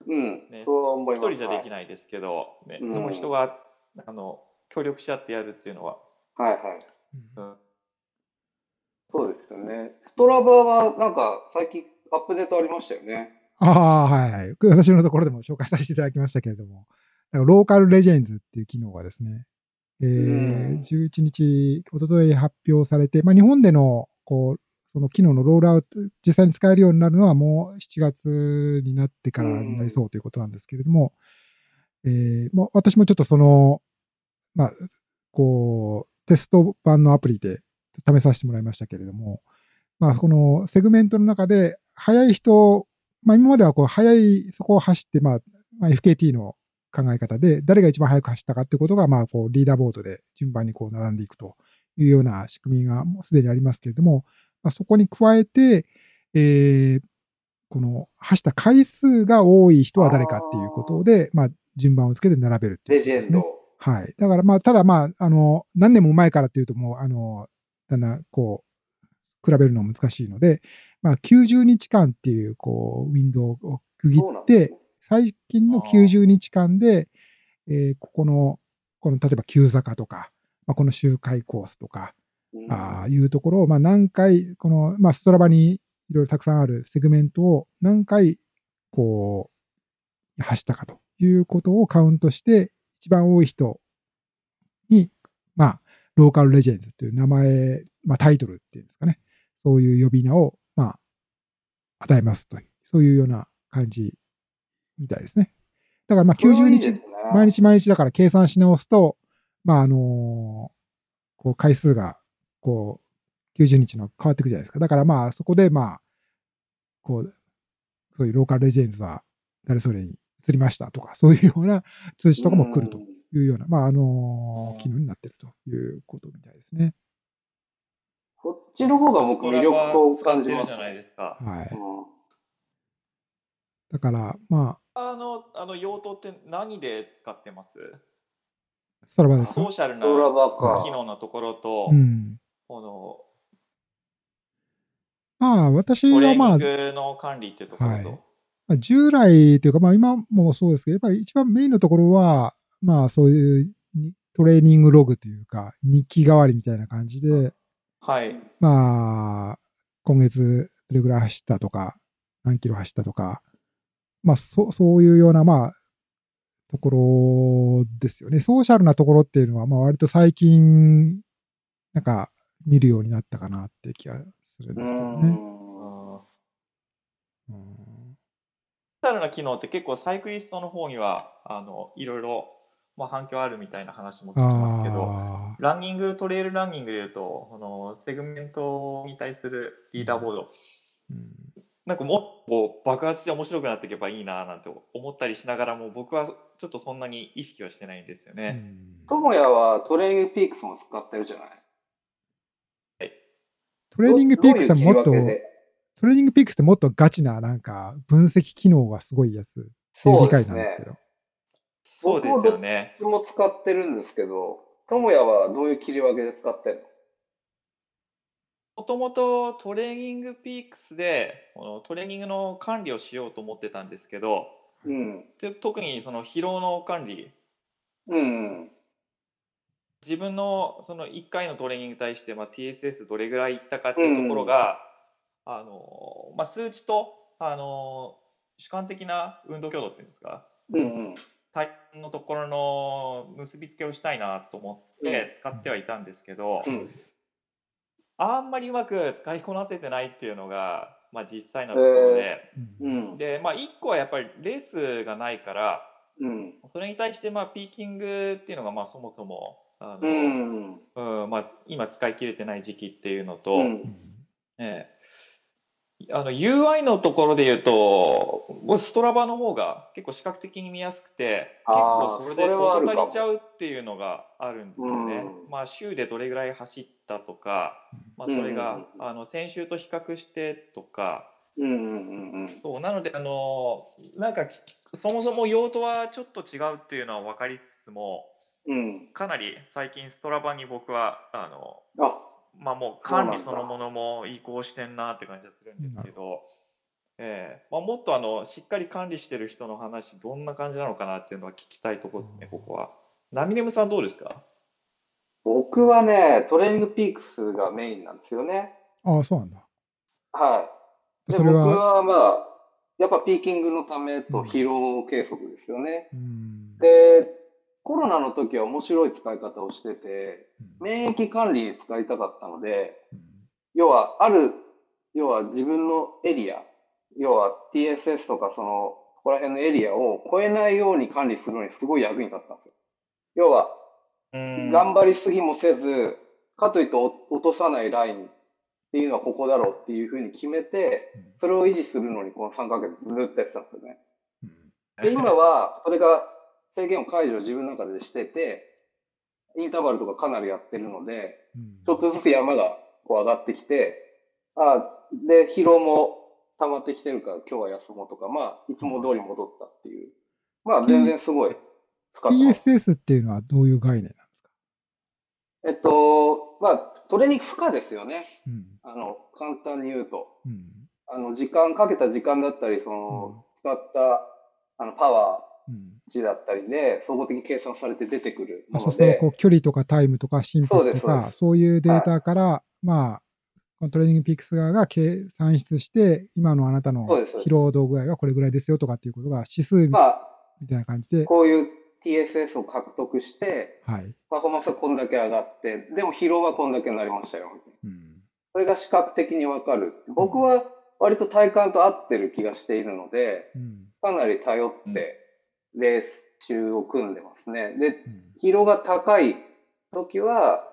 うんうん、ねそう思います。一人じゃできないですけど、ねうんその人があの協力し合ってやるっていうのは、はいはい。うんうん、そうですよね。ストラバはなんか最近アップデートありましたよね。ああ、はいはい。私のところでも紹介させていただきましたけれども、だからローカルレジェンズっていう機能がですね、えーうん11日、一昨日発表されて、まあ、日本でのこうその機能のロールアウト、実際に使えるようになるのはもう7月になってからになりそうということなんですけれども、えーまあ、私もちょっとその、まあ、こう、テスト版のアプリで試させてもらいましたけれども、まあ、このセグメントの中で、速い人、まあ、今まではこう、速い、そこを走って、まあ、まあ、FKT の考え方で、誰が一番速く走ったかっていうことが、まあ、こう、リーダーボードで順番にこう、並んでいくというような仕組みがもうすでにありますけれども、まあ、そこに加えて、えーこの走った回数が多い人は誰かっていうことで、まあ、順番をつけて並べるっていうレジェンことですねド。。はい。だからまあ、ただまあ、あの、何年も前からっていうともう、あの、だんだんこう、比べるのは難しいので、まあ、90日間っていう、こう、ウィンドウを区切って最近のあー90日間で、えーここの、この、例えば急坂とか、まあ、この周回コースとか、うんああいうところを、まあ、何回、この、まあ、ストラバにいろいろたくさんあるセグメントを何回、こう、走ったかということをカウントして、一番多い人に、まあ、ローカルレジェンズという名前、まあ、タイトルっていうんですかね。そういう呼び名を、まあ、与えますという、そういうような感じみたいですね。だから、まあ、90日毎日毎日だから計算し直すと、まあ、あのこう、回数が、こう、90日の変わっていくじゃないですか。だからまあ、そこでまあ、こう、そういうローカルレジェンズは誰それに移りましたとか、そういうような通知とかも来るというような、まあ、あの機能になっているということみたいですね。こっちの方が僕魅力を使っ感じるじゃないですか。はい。うんだから、まあ、あの、あの用途って何で使ってます？ストラバですか？ソーシャルな。機能のところと、うん。このまあ、私トレーはまあニン、グの管理っていうところと、はいまあ従来というか、まあ今もそうですけど、やっぱり一番メインのところは、まあそういうにトレーニングログというか、日記代わりみたいな感じで、はい。まあ、今月どれぐらい走ったとか、何キロ走ったとか、まあそそういうような、まあ、ところですよね。ソーシャルなところっていうのは、まあ割と最近、なんか見るようになったかなって気がするんうですけどね。んうん。ソーシャルな機能って結構サイクリストの方にはあのいろいろ、まあ、反響あるみたいな話も聞きますけど、あランニング、トレイルランニングでいうと、このセグメントに対するリーダーボード、ーうん。なんかもっと爆発して面白くなっていけばいいななんて思ったりしながらも僕はちょっとそんなに意識はしてないんですようね。ん。ともやはトレーニングピークスも使ってるじゃない？トレーニングピークスはもっと、トレーニングピークスってもっとガチな、なんか、分析機能がすごいやつっていう理解なんですけど。そうですよね。僕も使ってるんですけど、ともやはどういう切り分けで使ってるの？もともとトレーニングピークスでこのトレーニングの管理をしようと思ってたんですけどうん。で特にその疲労の管理うん。自分のその1回のトレーニングに対して、まあ、TSS どれぐらいいったかっていうところが、あのまあ、数値とあの主観的な運動強度っていうんですか？うんうん。体幹のところの結びつけをしたいなと思って使ってはいたんですけど、うん。あんまりうまく使いこなせてないっていうのが、まあ、実際のところで、うんうん。で、まあ、1個はやっぱりレースがないからうん。それに対してまあピーキングっていうのがまあそもそもあうの、ん。うんまあ、今使い切れてない時期っていうのと、うん。ええあの UI のところで言うとストラバの方が結構視覚的に見やすくて結構それで事足りちゃうっていうのがあるんですよね。うんまあ週でどれぐらい走ったとか、まあ、それが、うんあの先週と比較してとかうん。うん。うん。そうなのであのなんかそもそも用途はちょっと違うっていうのは分かりつつもうん。かなり最近ストラバに僕はあのあ、まあもう管理そのものも移行してんなって感じがするんですけど、ええまあ、もっとあのしっかり管理してる人の話どんな感じなのかなっていうのは聞きたいところですね、ここは。ナミネムさんどうですか？僕はね、トレーニングピークスがメインなんですよね。ああ、そうなんだ。はい。で、それ僕は、はまあ、やっぱピーキングのためと疲労計測ですよね。うんで、コロナの時は面白い使い方をしてて、うん。免疫管理に使いたかったので、うん。要は、ある、要は自分のエリア、要は TSS とかその、ここら辺のエリアを超えないように管理するのにすごい役に立ったんですよ。要は、うん。頑張りすぎもせず、かといって落落とさないラインっていうのはここだろうっていうふうに決めて、それを維持するのにこの3ヶ月ずっとやってたんですよね。うん。で、今は、それが制限を解除を自分の中でしてて、インターバルとかかなりやってるので、うんちょっとずつ山がこう上がってきて、あで、疲労も溜まってきてるから今日は休もうとか、まあ、いつも通り戻ったっていう。まあ、全然すごい使ってます。PSS っていうのはどういう概念なんですか？えっと、まあ、トレーニング負荷ですよね。うんあの、簡単に言うと。うんあの、時間、かけた時間だったり、その、うん使った、あの、パワー、うん値だったりで、総合的に計算されて出てくるあもので。そうするとこ、う距離とかタイムとか心拍とか、そういうデータから、まあ、このトレーニングピークス側が計算出して、今のあなたの疲労度具合はこれぐらいですよとかっていうことが指数みたいな感じで、こういう TSS を獲得して、はい。パフォーマンスはこんだけ上がって、でも疲労はこんだけになりましたよ。うん。それが視覚的にわかる。僕は割と体感と合ってる気がしているので、うん。かなり頼ってレース中を組んでますね。で、うん疲労が高い時は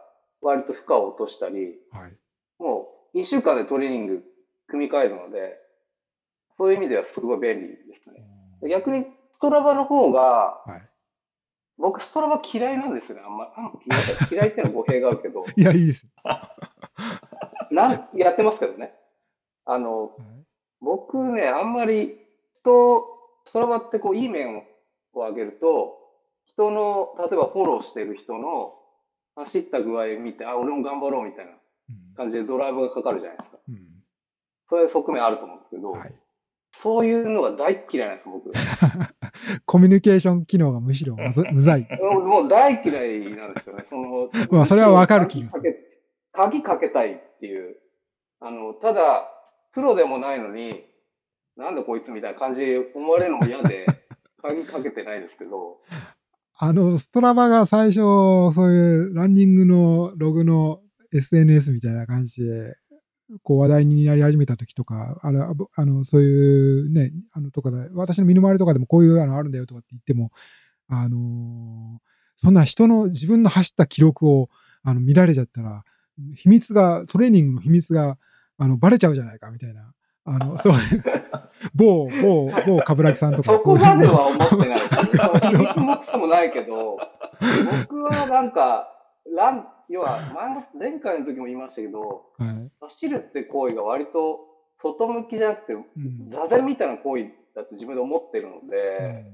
割と負荷を落としたり、はい。もう1週間でトレーニング組み替えるので、そういう意味ではすごい便利ですね。で逆にストラバの方が、はい。僕ストラバ嫌いなんですよね。あんま、あんま嫌いっていうのは語弊があるけど、<laughs> いや、いいですよ。<laughs> なんやってますけどね。あの、はい僕ね、あんまり人、ストラバってこういい面を上げると、人の、例えばフォローしてる人の走った具合を見て、あ、俺も頑張ろうみたいなうん感じでドライブがかかるじゃないですか。うんそういう側面あると思うんですけど、はい。そういうのが大っ嫌いなんです、僕。<laughs> コミュニケーション機能がむしろむざい。<laughs> もう大嫌いなんですよね。その、<laughs> まあそれはわかる気がする。鍵かけたいっていう。あの、ただ、プロでもないのに、なんでこいつみたいな感じで思われるのも嫌で、鍵かけてないですけど、あの、ストラバが最初、そういうランニングのログの SNS みたいな感じで、こう話題になり始めた時とか、あの、あのそういうね、あのとかで、私の身の回りとかでもこういうのあるんだよとかって言っても、あのそんな人の自分の走った記録をあの見られちゃったら、秘密が、トレーニングの秘密があのバレちゃうじゃないかみたいな、あの、そう某、某、某冠城さんとか。そこまでは思っていない。その響もくもないけど、僕はなんか、ラン、要は前も、前回の時も言いましたけど、う。はい。走るって行為が割と外向きじゃなくて、うん座禅みたいな行為だって自分で思ってるのうんで、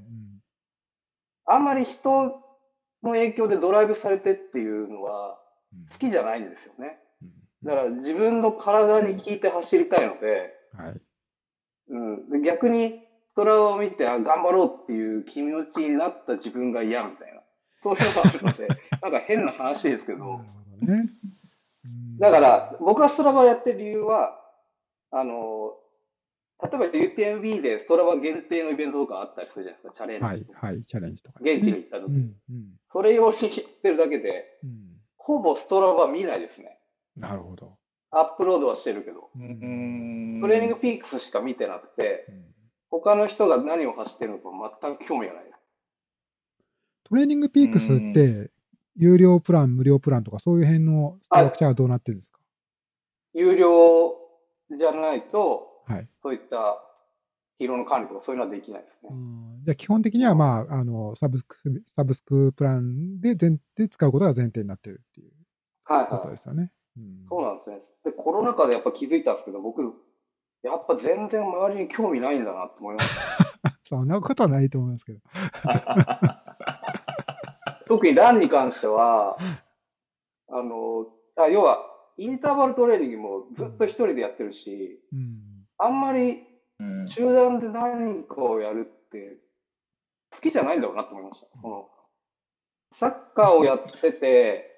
あんまり人の影響でドライブされてっていうのはうん好きじゃないんですよね。うんだから自分の体に効いて走りたいので、はい。うん、で逆にストラバを見てあ頑張ろうっていう気持ちになった自分が嫌みたいな、そういうのがあるので、<laughs> なんか変な話ですけどだから、僕がストラバやってる理由は、あの、例えば UTMB でストラバ限定のイベントとかあったりするじゃないですか、チャレンジ。はい、はい、チャレンジとかね。現地に行った時、うん、うん、それ用に行ってるだけで、うん。ほぼストラバ見ないですね。なるほど。アップロードはしてるけど、トレーニングピークスしか見てなくて、うん他の人が何を走ってるのか全く興味がない。トレーニングピークスって、有料プラン、無料プランとか、そういう辺のストラクチャーはどうなってるんですか？有料じゃないと、はい。そういった疲労の管理とかそういうのはできないですね。うんじゃあ、基本的には、まあ、あの、サブスク、サブスクプランで前で使うことが前提になってるっていうはいことはい。ですよね。うんそうなんですね。で、コロナ禍でやっぱ気づいたんですけど、僕、やっぱ全然周りに興味ないんだなと思いました。<laughs> そんなことはないと思いますけど。<laughs> 特にランに関しては、あの、あ要は、インターバルトレーニングもずっと一人でやってるし、うん。あんまりうん集団で何かをやるって好きじゃないんだろうなと思いました。このサッカーをやってて、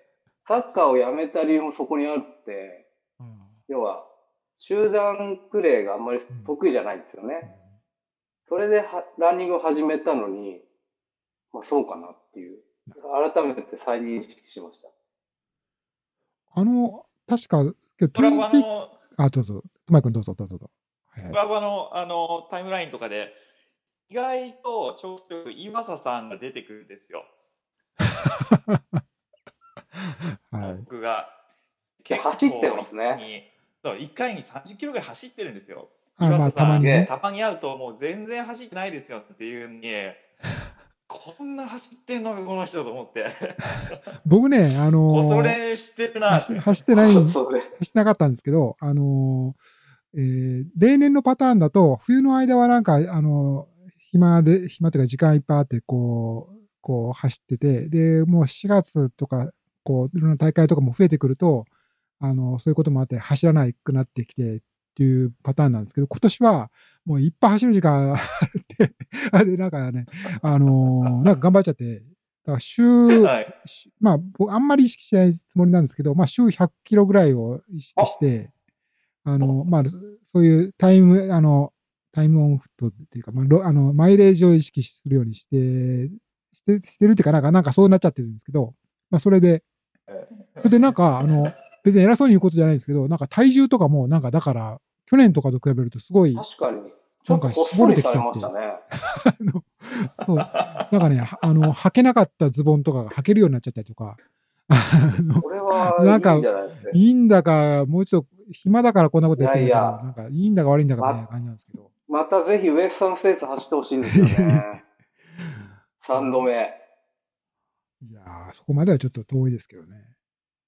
サッカーをやめた理由もそこにあって、要は集団プレーがあんまり得意じゃないんですよね。それではランニングを始めたのに、まあそうかなっていう、改めて再認識しました。あの、確か、トトラバレーニングピーク、のあ、どうぞ。マイ君どうぞ、どうぞ、どうぞ。トラバのあのタイムラインとかで、意外とちょくちょく岩佐さんが出てくるんですよ。<laughs> はい。僕が。走ってますねに。そう1回に30キロぐらい走ってるんですよ。あまあ、岩佐さんたまにね。たまに会うともう全然走ってないですよっていうのにこんな走ってんのかこの人と思って僕ね、あのー恐れしてるな走走ってない、走。ってなかったんですけど、あのーえー例年のパターンだと、冬の間はなんか、あのー暇で、暇というか時間いっぱいあって、こう、こう走ってて、で、もう4月とか、こう、いろんな大会とかも増えてくると、あの、そういうこともあって走らなくなってきてっていうパターンなんですけど、今年はもういっぱい走る時間あって、<laughs> あれなんかね、あのーなんか頑張っちゃって、だから週、はい。しまあ、僕あんまり意識してないつもりなんですけど、まあ、週100キロぐらいを意識して、あの、まあ、そういうタイム、あの、タイムオンフットっていうか、まあ、ロあのマイレージを意識するようにして、して、してるっていうか、なんか、なんかそうなっちゃってるんですけど、まあ、それで、それでなんか、あの、別に偉そうに言うことじゃないんですけど、なんか体重とかも、なんかだから、去年とかと比べるとすごい、確かに。ちなんか絞れてきちゃって <laughs> そう、なんかね、はあの、履けなかったズボンとかが履けるようになっちゃったりとか、これはなんかいいんだか、もう一度、暇だからこんなことやってるか、なんかいいんだか悪いんだかみたいな感じなんですけど。またぜひウエスタンステーツ走ってほしいんですよね。<laughs> 3度目。いやー、そこまではちょっと遠いですけどね。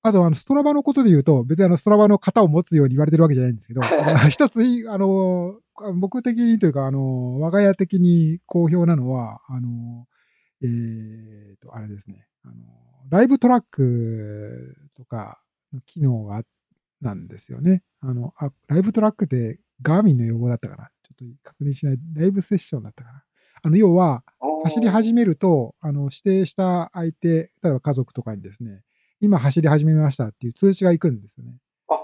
あと、あの、ストラバのことで言うと、別にあの、ストラバの型を持つように言われてるわけじゃないんですけど、<laughs> 一つあの、僕的にというか、あの、我が家的に好評なのは、あの、えーと、あれですね、あの、ライブトラックとかの機能が、なんですよね。あの、あ、ライブトラックってガーミンの用語だったかなちょっと確認しない。ライブセッションだったかなあの、要は、走り始めると、あの、指定した相手、例えば家族とかにですね、今走り始めましたっていう通知が行くんですよね。あ、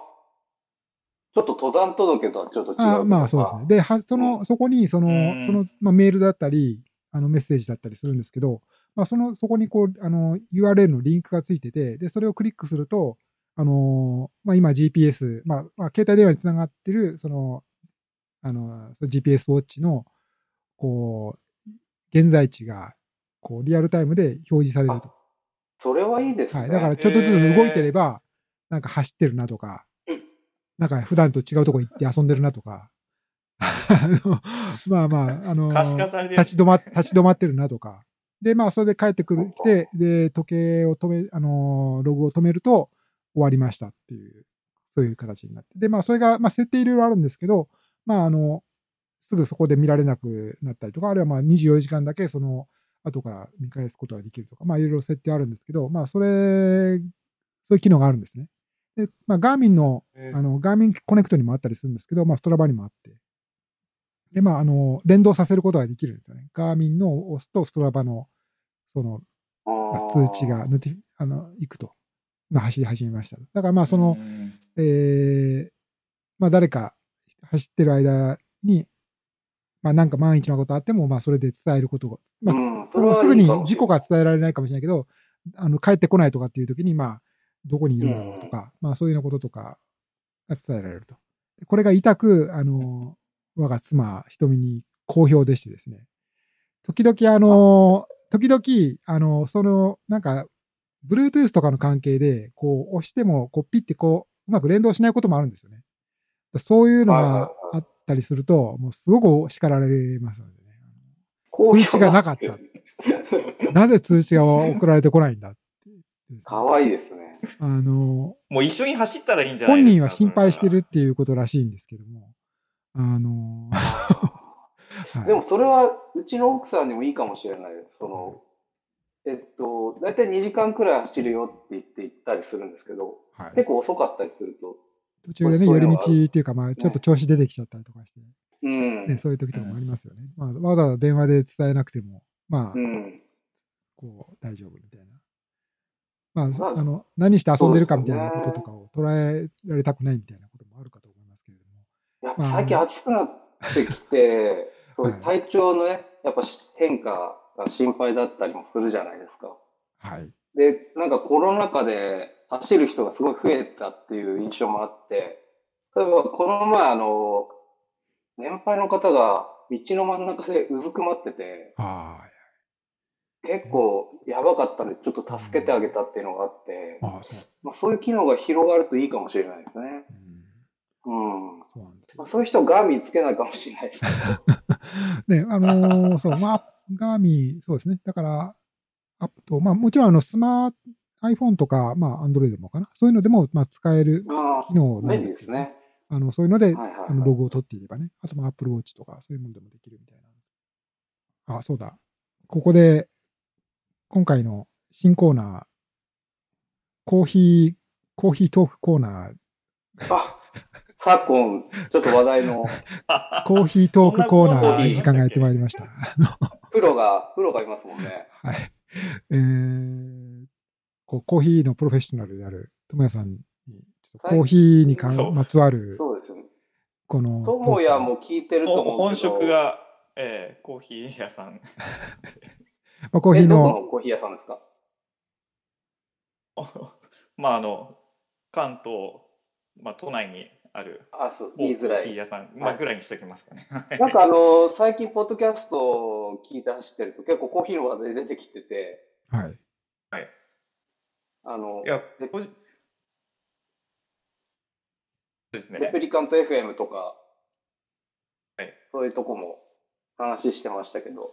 ちょっと登山届とはちょっと違う。あまあそうですね。で、はその、そこに、その、うんその、まあ、メールだったり、あの、メッセージだったりするんですけど、まあ、その、そこにこう、あの、URL のリンクがついてて、で、それをクリックすると、あの、まあ、今 GPS、まあ、まあ、携帯電話につながってる、その、あの、その GPS ウォッチの、こう、現在地が、こう、リアルタイムで表示されると。それはいいですね。はい。だから、ちょっとずつ動いてれば、なんか走ってるなとかうん、なんか普段と違うとこ行って遊んでるなとか、<laughs> まあまあ、あの、立ち止ま、<laughs> 立ち止まってるなとか。で、まあ、それで帰ってくる、来て、で、時計を止め、あの、ログを止めると終わりましたっていう、そういう形になって。で、まあ、それが、まあ、設定いろいろあるんですけど、まあ、あの、すぐそこで見られなくなったりとか、あるいはまあ24時間だけその後から見返すことができるとか、まあいろいろ設定あるんですけど、まあそれ、そういう機能があるんですね。で、まあガーミンの、えーあの、ガーミンコネクトにもあったりするんですけど、まあストラバにもあって。で、まああの、連動させることができるんですよね。ガーミンのを押すとストラバの、その、まあ通知が、ノティフィあの、行くと。まあ走り始めました。だからまあその、うんえーまあ誰か走ってる間に、まあなんか万一のことあっても、まあそれで伝えることが、まあ、うんそれはすぐに事故が伝えられないかもしれないけど、あの帰ってこないとかっていう時に、まあ、どこにいるんだろうとか、まあそういうようなこととかが伝えられると。でこれが痛く、あの、我が妻、瞳に好評でしてですね。時々、あの、時々、あの、その、なんか、Bluetooth とかの関係で、こう、押しても、こう、ピッてこう、うまく連動しないこともあるんですよね。そういうのがあったりすると、もうすごく叱られますのでね。通知がなかった <laughs> なぜ通知が送られてこないんだって。かわいいですね。あの、もう一緒に走ったらいいんじゃないですか本人は心配してるっていうことらしいんですけども、あの、はいでもそれはうちの奥さんにもいいかもしれないです。その、えっと、大体2時間くらい走るよって言って行ったりするんですけど、はい結構遅かったりすると、途中でね、寄り道っていうか、まあ、ちょっと調子出てきちゃったりとかして、うん。ね、そういう時とかもありますよね。まあ、わざわざ電話で伝えなくても、まあう、ん。こう、大丈夫みたいな。まあ、まああの、何して遊んでるかみたいなこととかを捉えられたくないみたいなこともあるかと思いますけれども。やっぱ最近暑くなってきて、<laughs> そういう体調のね、やっぱ変化が心配だったりもするじゃないですか。はい。で、なんかコロナ禍で走る人がすごい増えたっていう印象もあって、例えばこの前あの、年配の方が道の真ん中でうずくまってて、は結構やばかったんでちょっと助けてあげたっていうのがあってい。、ああ、そう。まあ、そういう機能が広がるといいかもしれないですね。うん、うん。そう。まあ、そういう人ガーミンつけないかもしれないです。<laughs> ね、あのーそう、まあ、ガーミン、そうですね。だから、あと、まあ、もちろん、あの、スマート、iPhone とか、まあ、Android もかな。そういうのでも、まあ、使えるあ機能あ、なんですすけどね。ね。あの、そういうので、あのログを取っていればね。あと、まあ、Apple Watch とか、そういうものでもできるみたいなんです。あ、そうだ。ここで、今回の新コーナー、コーヒー、コーヒートークコーナー、あ、昨今、ちょっと話題の <laughs> コーヒートークコーナー、そんなコーナー時間がやってまいりました。プロが、プロがいますもんね。はい。えー、こうコーヒーのプロフェッショナルである友也さんに、ちょっとコーヒーにかそうんまつわる、そうですよね。この、友也も聞いてると思う本けど。職が、えーコーヒー屋さん。<laughs> まあ、コーヒーえどこの、のコーヒー屋さんですか？まああの関東、まあ、都内にあるあ、そう、某言いづらい。コーヒー屋さん、まあ、ぐらいにしておきますかね。なんかあの、最近、ポッドキャストを聞いて走ってると、結構コーヒーの話題出てきてて、はい。あのい、やですね。レプリカント FM とか、はい。そういうとこも話してましたけど、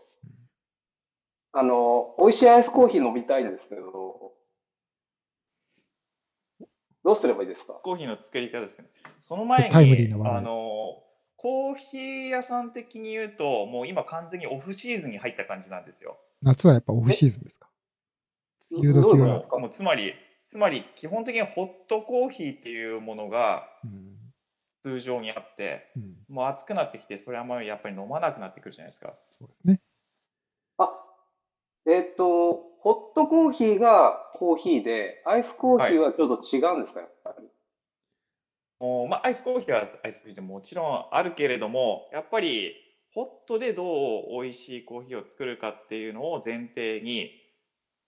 あの、美味しいアイスコーヒー飲みたいんですけど、どうすればいいですか？コーヒーの作り方ですね。その前に、タイムリーな話。題あのコーヒー屋さん的に言うと、もう今完全にオフシーズンに入った感じなんですよ。夏はやっぱオフシーズンですか？いうことか？もうつまり、つまり基本的にホットコーヒーっていうものがうん通常にあって、うん、もう暑くなってきて、それはもうやっぱり飲まなくなってくるじゃないですか。そうですね。あ、えっ、と、ホットコーヒーがコーヒーで、アイスコーヒーはちょっと違うんですか、やっぱり。もうまあ、アイスコーヒーはアイスコーヒーでもちろんあるけれども、やっぱりホットでどう美味しいコーヒーを作るかっていうのを前提に、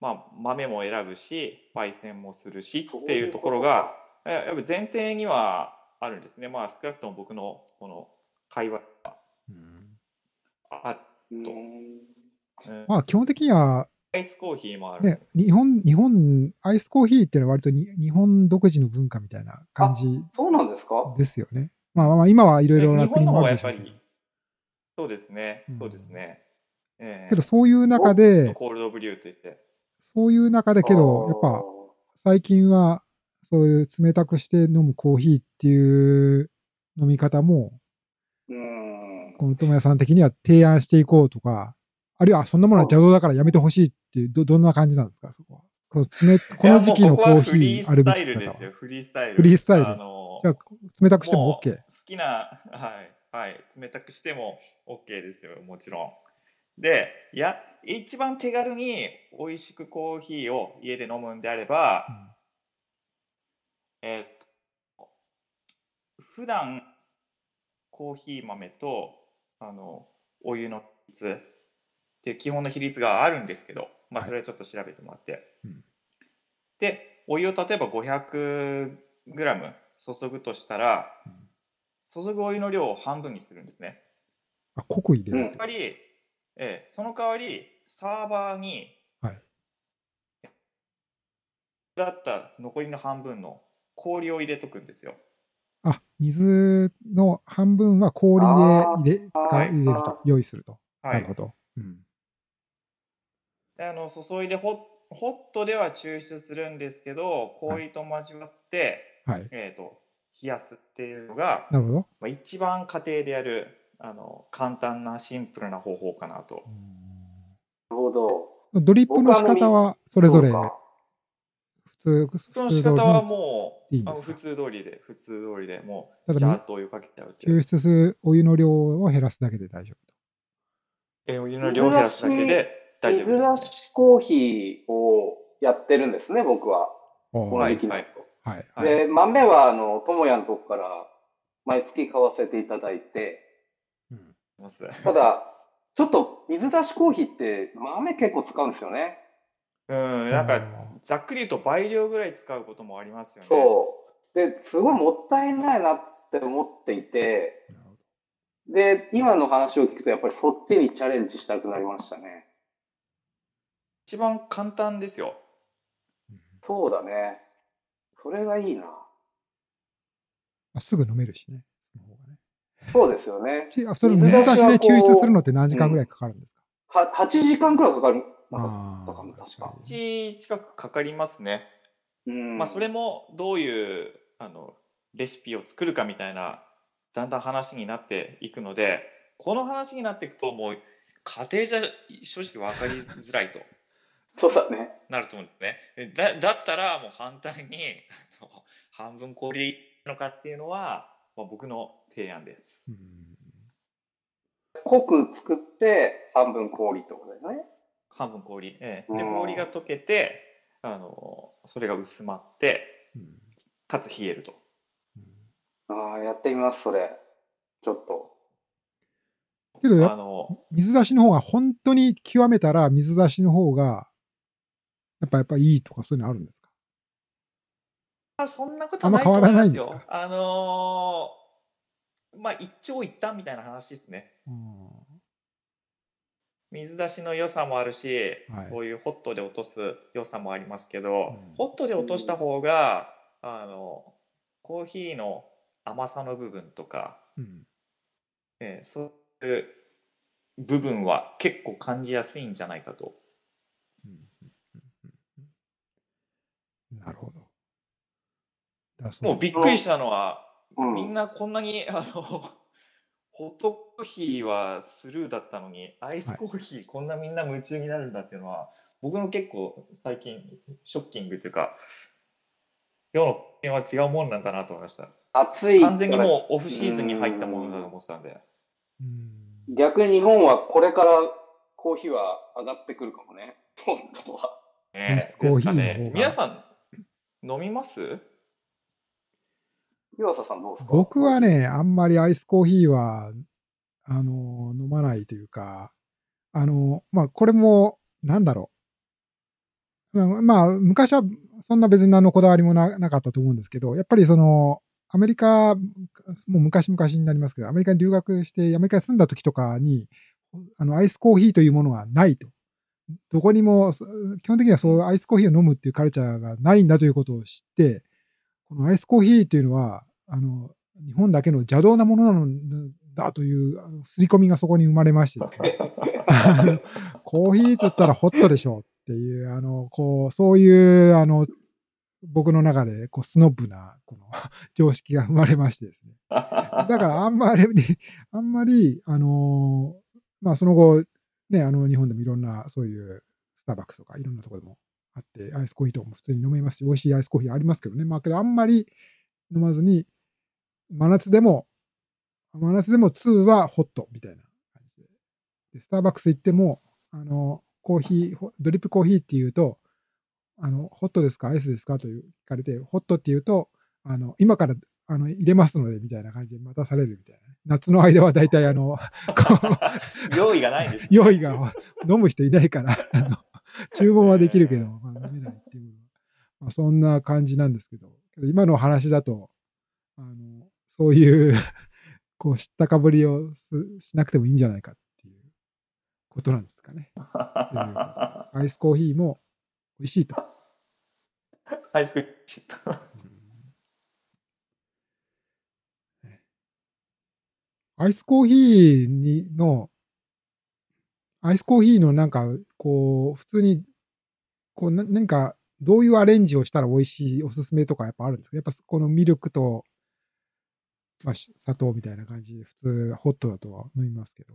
まあ、豆も選ぶし、焙煎もするしっていうところが、えやっぱ前提にはあるんですね。まあ、少なくとも僕のこの会話がうんあうーんうんまあ、基本的には、アイスコーヒーもある。ね、日本、日本、アイスコーヒーっていうのは割とに日本独自の文化みたいな感じそうなんですか？ですよね。まあまあまあ、今はいろいろな日本の方国もあがやっぱりるでしょうけど。そうですねうん。そうですね。ええけどそういう中で、コールドブリューといって。そういう中でけど、やっぱ最近はそういう冷たくして飲むコーヒーっていう飲み方も、うん。この友也さん的には提案していこうとか、あるいはそんなものは邪道だからやめてほしいっていう、ど、どんな感じなんですか、そこは。この冷この時期のコーヒーあるべきいやもうここはフリースタイルです姿は。よ。フリースタイル。フリースタイルあのじゃあ、冷たくしても OK。好きな、はい、はい、冷たくしても OK ですよ、もちろん。で、いや、一番手軽に美味しくコーヒーを家で飲むんであれば、えーっと、普段コーヒー豆とあのお湯の比率っていう基本の比率があるんですけど、まあ、はいそれはちょっと調べてもらって。うんで、お湯を例えば 500g 注ぐとしたら、注ぐお湯の量を半分にするんですね。あ、濃く入れる。うん代わり、ええ、その代わりサーバーに、はいだった残りの半分の氷を入れとくんですよ。あ、水の半分は氷で入れ、使入れると、用意すると。はないるほど。うん。であの注いでホホットでは抽出するんですけど氷と交わって、はい。えー、と冷やすっていうのが、なるほど。まあ、一番家庭でやるあの簡単なシンプルな方法かなと。なるほど。ドリップの仕方はそれぞれ普通、その普通通り仕方はのもいいんですか？うあの普通通りで普通通りでもただうジャーっとお湯かけちゃう抽出するお湯の量を減らすだけで大丈えお湯の量を減らすだけで大丈夫水です、出しコーヒーをやってるんですね、僕は。夫。この時期。はい。はいで、豆は、あの、ともやのとこから毎月買わせていただいて、うんますただ、ちょっと水出しコーヒーって豆結構使うんですよね。うんなんかざっくり言うと倍量ぐらい使うこともありますよね。そう。で、すごいもったいないなって思っていて、で、今の話を聞くとやっぱりそっちにチャレンジしたくなりましたね。一番簡単ですよ。うんそうだね。それがいいな。あすぐ飲めるしね。そうですよね。それ水出しで抽出するのって何時間ぐらいかかるんですか、は8時間くらいかかる。あだから確か1近くかかりますね。うんまあそれもどういうあのレシピを作るかみたいなだんだん話になっていくのでこの話になっていくともう家庭じゃ正直分かりづらいと <laughs> そうだね。なると思うんですね。だだったらもう簡単に半分氷のかっていうのは、まあ、僕の提案です。うん濃く作って半分氷ってことですね。半分氷。ええでうん氷が溶けてあのそれが薄まってうんかつ冷えると。うんああ、やってみます、それ。ちょっと。けどやあの水出しの方が本当に極めたら水出しの方がやっぱやっぱいいとかそういうのあるんですそんなことはないと思いますよ。あのーまあ一長一短みたいな話ですね。うん水出しの良さもあるし、はいこういうホットで落とす良さもありますけど、うんホットで落とした方があのコーヒーの甘さの部分とか、うんえーそういう部分は結構感じやすいんじゃないかと。うんなるほど。もうびっくりしたのは、うん。みんなこんなにあの <laughs> ホットコーヒーはスルーだったのにアイスコーヒーこんなみんな夢中になるんだっていうのは、僕の結構最近ショッキングというか世の経験は違うもんなんだなと思いました暑い。完全にもうオフシーズンに入ったものだと思ってたんでうん逆に日本はこれからコーヒーは上がってくるかもね。本当は。ねアイスコーヒーね皆さん飲みます？岩佐さんどうですか？僕はね、あんまりアイスコーヒーは、あの、飲まないというか、あの、まあ、これも、なんだろう。まあまあ、昔はそんな別に何のこだわりもななかったと思うんですけど、やっぱりその、アメリカ、もう昔々になりますけど、アメリカに留学して、アメリカに住んだ時とかに、あの、アイスコーヒーというものはないと。どこにも、そ基本的にはそうアイスコーヒーを飲むっていうカルチャーがないんだということを知って、このアイスコーヒーっていうのは、あの、日本だけの邪道なものなのだというあの刷り込みがそこに生まれましてですねコーヒーっつったらホットでしょうっていう、あの、こう、そういう、あの、僕の中で、こう、スノブな、この、常識が生まれましてですね。だから、あんまり、あんまり、あのまあ、その後、ね、あの、日本でもいろんな、そういう、スターバックスとか、いろんなところでもあって、アイスコーヒーとかも普通に飲めますし、美味しいアイスコーヒーありますけどね。まあ、けど、あんまり飲まずに、真夏でも、真夏でも2はホットみたいな感じで。でスターバックス行っても、あの、コーヒー、ホドリップコーヒーっていうと、あの、ホットですかアイスですかという聞かれて、ホットっていうと、あの、今からあの入れますので、みたいな感じで待たされるみたいな。夏の間は大体、あの、<laughs> 用意がないんです、ね。用意が飲む人いないから、<laughs> 注文はできるけど、まあ、飲めないっていう、まあ、そんな感じなんですけど、今の話だと、あのそういう <laughs> こう知ったかぶりをすしなくてもいいんじゃないかっていうことなんですかね。アイスコーヒーも美味しいと。アイスクリームシット。アイスコーヒーにの、アイスコーヒーのなんか、こう、普通に、こう、な何か、どういうアレンジをしたら美味しいおすすめとかやっぱあるんですか？やっぱこのミルクと、まあ、し砂糖みたいな感じで、普通、ホットだとは飲みますけど、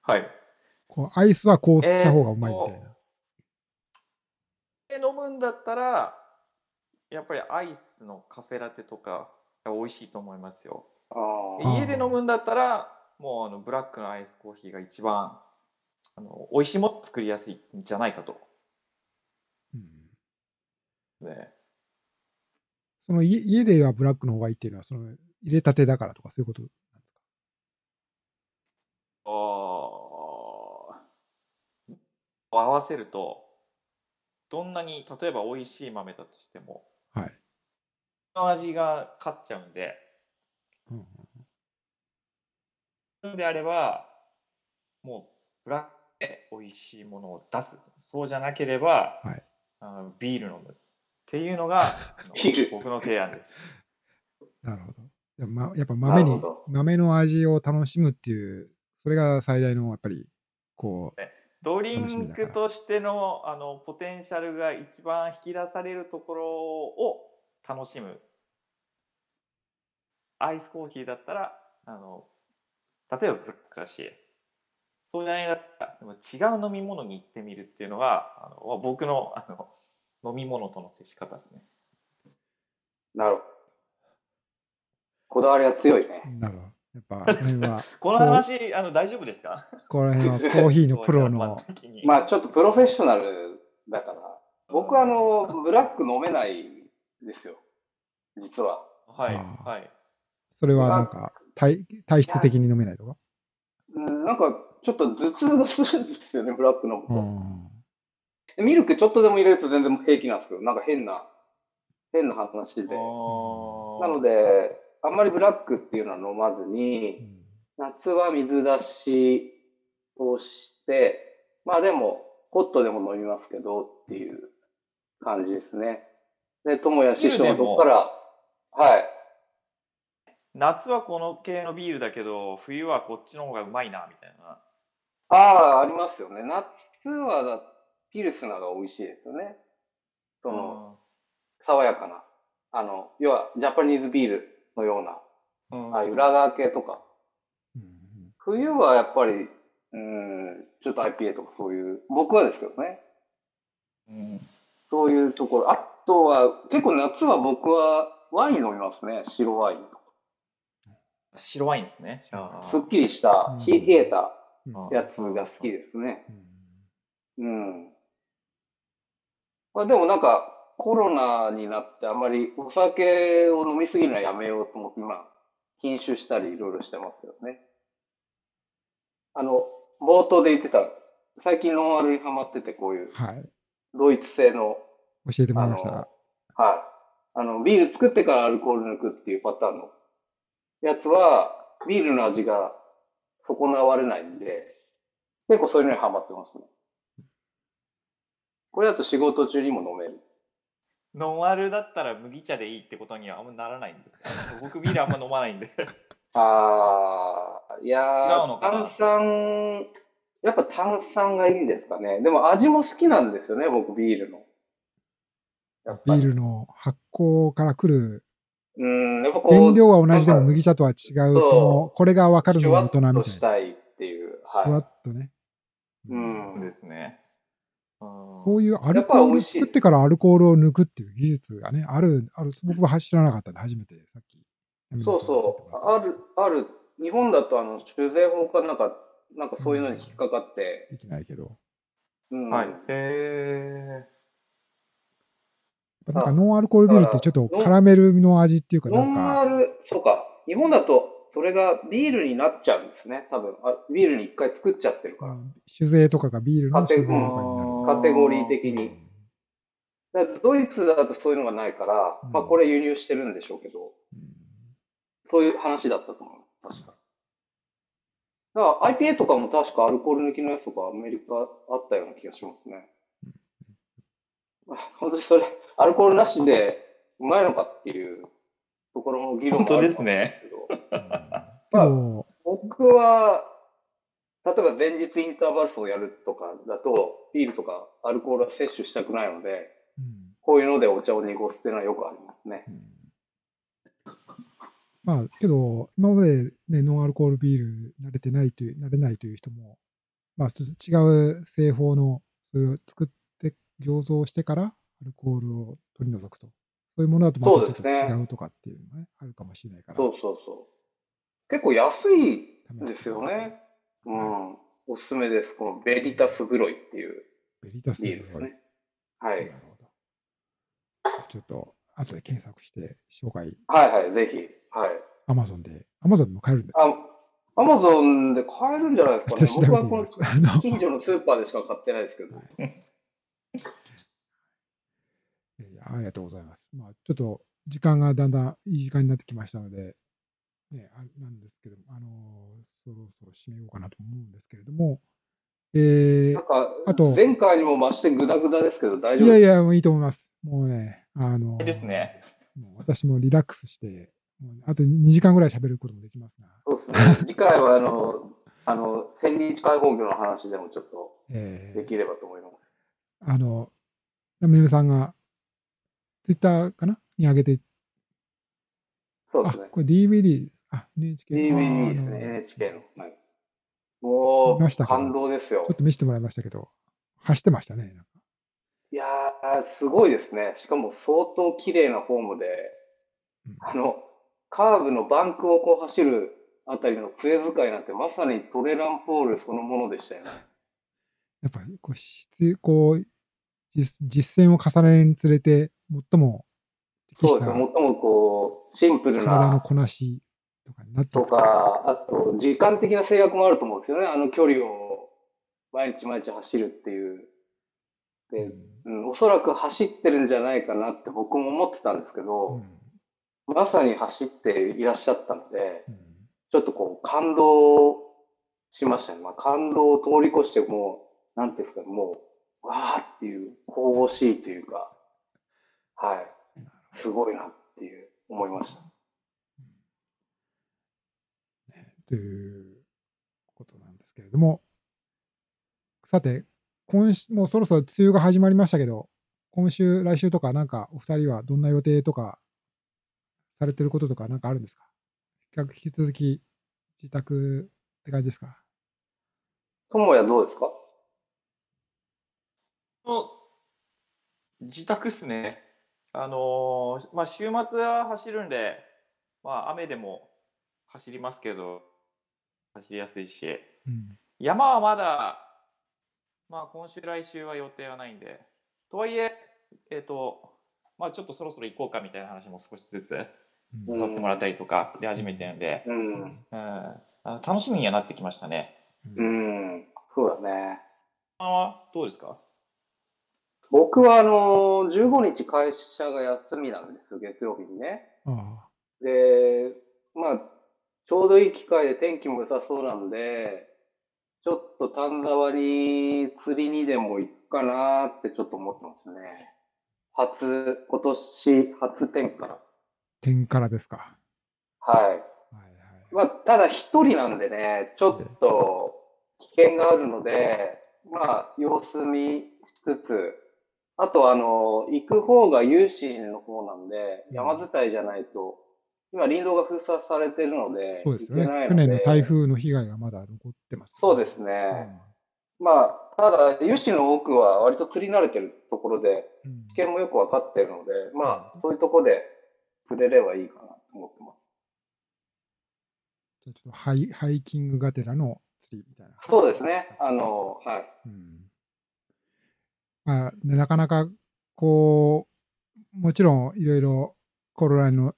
はい。こうアイスはこうした方がうまいみたいな。で飲むんだったら、やっぱりアイスのカフェラテとかが美味しいと思いますよ。ああ家で飲むんだったら、もうあのブラックのアイスコーヒーが一番あの美味しいもの作りやすいんじゃないかと。うんね、その家家ではブラックの方がいいっていうのは、その入れたてだからとかそういうことなんですか？あー。合わせるとどんなに例えば美味しい豆だとしてもはい。その味が勝っちゃうんでうんそれであればもうブラックで美味しいものを出す。そうじゃなければ、はい。あのビール飲む。っていうのが <laughs> 僕の提案です。<laughs> なるほど。でもま、やっぱ豆に豆の味を楽しむっていう、それが最大のやっぱり、こう、ドリンクとしてのあのポテンシャルが一番引き出されるところを楽しむ。アイスコーヒーだったらあの例えばブラックだしそうじゃないんだったらでも違う飲み物に行ってみるっていうのがあの僕のあの飲み物との接し方ですね。なるほど。こだわりが強いね。なるほど。やっぱ、<laughs> この辺は、この話あの大丈夫ですか？この辺は <laughs> コーヒーのプロの、まあちょっとプロフェッショナルだから、僕はあの、ブラック飲めないですよ。実は。はいはい。それはなんか体、体質的に飲めないとか？うん、なんかちょっと頭痛がするんですよね、ブラック飲むうと。ん。ミルクちょっとでも入れると全然平気なんですけど、なんか変な、変な話で。ななので、あんまりブラックっていうのは飲まずうに、ん夏は水出しをして、まあでも、ホットでも飲みますけどっていう感じですね。で、友也師匠のとこから、はい。夏はこの系のビールだけど冬はこっちの方がうまいなみたいなああ、ありますよね。夏はだピルスナーが美味しいですよね。その、爽やかな。あの、要は、ジャパニーズビールのような、うんああいう裏側系とか。うん冬はやっぱり、うん、ちょっと IPA とかそういう、僕はですけどね。うんそういうところ。あとは、結構夏は僕はワイン飲みますね。白ワインと白ワインですねすっきりしたうん、冷えたうんやつが好きですね。うんうん。まあでもなんか、コロナになってあんまりお酒を飲みすぎるのはやめようと思って、今、禁酒したりいろいろしてますよね。あの、冒頭で言ってた、最近ノンアルにハマってて、こういうはい。ドイツ製の、教えてもらいました。はい。あの、ビール作ってからアルコール抜くっていうパターンのやつは、ビールの味が損なわれないんで、結構そういうのにハマってますね。これだと仕事中にも飲める。ノンアルだったら麦茶でいいってことにはあんまならないんですか？<laughs> 僕ビールあんま飲まないんでああ、いや炭酸、やっぱ炭酸がいいんですかね。でも味も好きなんですよね、僕、ビールの。やっぱりビールの発酵から来るうん、やっぱこう、原料は同じでも麦茶とは違う、そうこのこれが分かるのが大人みいな。としたたいっていう。シュワはッとね。うんですね。うんそういうアルコール作ってからアルコールを抜くっていう技術がね、ある、ある、僕は知らなかったんで、初めてさっき。い。そうそう。ある、ある。日本だと、あの、酒税法かなんか、なんかそういうのに引っかかって、できないけど。うん。はい。へなんかノンアルコールビールってちょっとカラメルの味っていうか、なノンんか、アル、そうか。日本だと、それがビールになっちゃうんですね。多分。あビールに一回作っちゃってるから。酒税とかがビールのカテ酒税とかになる。カテゴリー的に。だドイツだとそういうのがないから、うんまあこれ輸入してるんでしょうけど、うんそういう話だったと思う。確か。だから IPA とかも確かアルコール抜きのやつとかアメリカあったような気がしますね。まあ本当にそれ、アルコールなしでうまいのかっていうところの議論もあるんですけど、けど、僕は、例えば前日インターバルスをやるとかだと、ビールとかアルコールは摂取したくないので、うん。こういうのでお茶を濁すっていうのはよくありますね。うん。まあ、けど、今までね、ノンアルコールビール慣れてないという、慣れないという人も、まあ、ちょっと違う製法の、そういう作って、醸造してからアルコールを取り除くと。そういうものだとまたちょっと違うとかっていうのがね、あるかもしれないから。そうそうそう。結構安いんですよね。うん。おすすめです。このベリタスブロイっていうベリタスビールですね。はい。なるほど。ちょっと、後で検索して、紹介、はいはい、ぜひ。はい。アマゾンで、アマゾンでも買えるんですか？あ、アマゾンで買えるんじゃないですかね。僕はこの近所のスーパーでしか買ってないですけど。いやありがとうございます。まあ、ちょっと時間がだんだんいい時間になってきましたので、ね、あなんですけども、あのそろそろ締めようかなと思うんですけれども、えなんかあと、前回にも増してグダグダですけど、大丈夫いやいや、もういいと思います。もうね、あのいいですね。もう私もリラックスして、もうあと2時間ぐらい喋ることもできますが、そうですね。次回は、あの、あの、千日解放業の話でもちょっとえーできればと思います。あの、ナムネムさんが、ツイッターかな？に上げて、あそうですね、。これ DVD、あ、NHK。DVD ですね、NHK の。はい、もう、見ましたけど感動ですよちょっ。と見せてもらいましたけど、走ってましたね。いやー、すごいですね。しかも相当綺麗なフォームで、うんあの、カーブのバンクをこう走るあたりの杖使いなんてまさにトレランポールそのものでしたよね。やっぱこう質こう実実践を重ねるにつれて、最も適したそうですね。最もこう、シンプル体のなこなしとかになってとか、あと、時間的な制約もあると思うんですよね。あの距離を毎日毎日走るっていう。で、うんうん、おそらく走ってるんじゃないかなって僕も思ってたんですけうど、んまさに走っていらっしゃったので、うんちょっとこう感動しましたね。まあ、感動を通り越してもう、なんていうんですかね、もう、わーっていう、神々しいというか、はい、すごいなっていう思いました。ねということなんですけれども、さて、今週、もうそろそろ梅雨が始まりましたけど、今週、来週とか、なんかお二人はどんな予定とか、されてることとか、なんかあるんですか？引き続き自宅って感じですか？ともやどうですか？と自宅っすね。あのーまあ、週末は走るんで、まあ、雨でも走りますけど、走りやすいし、うん。山はまだ、まあ、今週、来週は予定はないんで、とはいえ、えっ、と、まあ、ちょっとそろそろ行こうかみたいな話も少しずつうん誘ってもらったりとかで始めてるんで、うん。うん、あの楽しみにはなってきましたね。ううんん、そうだね。あはどうですか？僕はあの、15日会社が休みなんですよ、月曜日にね。あで、まあ、ちょうどいい機会で天気も良さそうなんで、ちょっと丹沢に釣りにでも行くかなってちょっと思ってますね。初、今年初天から。あ、点からですか。はい。はいはい。まあ、ただ一人なんでね、ちょっと危険があるので、まあ、様子見しつつ、あと、あの、行く方が有志の方なんで、山伝いじゃないと、今、林道が封鎖されてるので、そうですね。去年ので台風の被害がまだ残ってます、そうですね。まあ、ただ、有志の多くは割と釣り慣れてるところで、うんうん危険もよくわかってるので、まあ、そういうところで釣れればいいかなと思ってます。じゃあちょっとハイハイキングがてらの釣りみたいな。そうですね。あの、はい。うんまあ、ねなかなか、こう、もちろんいろいろコロナの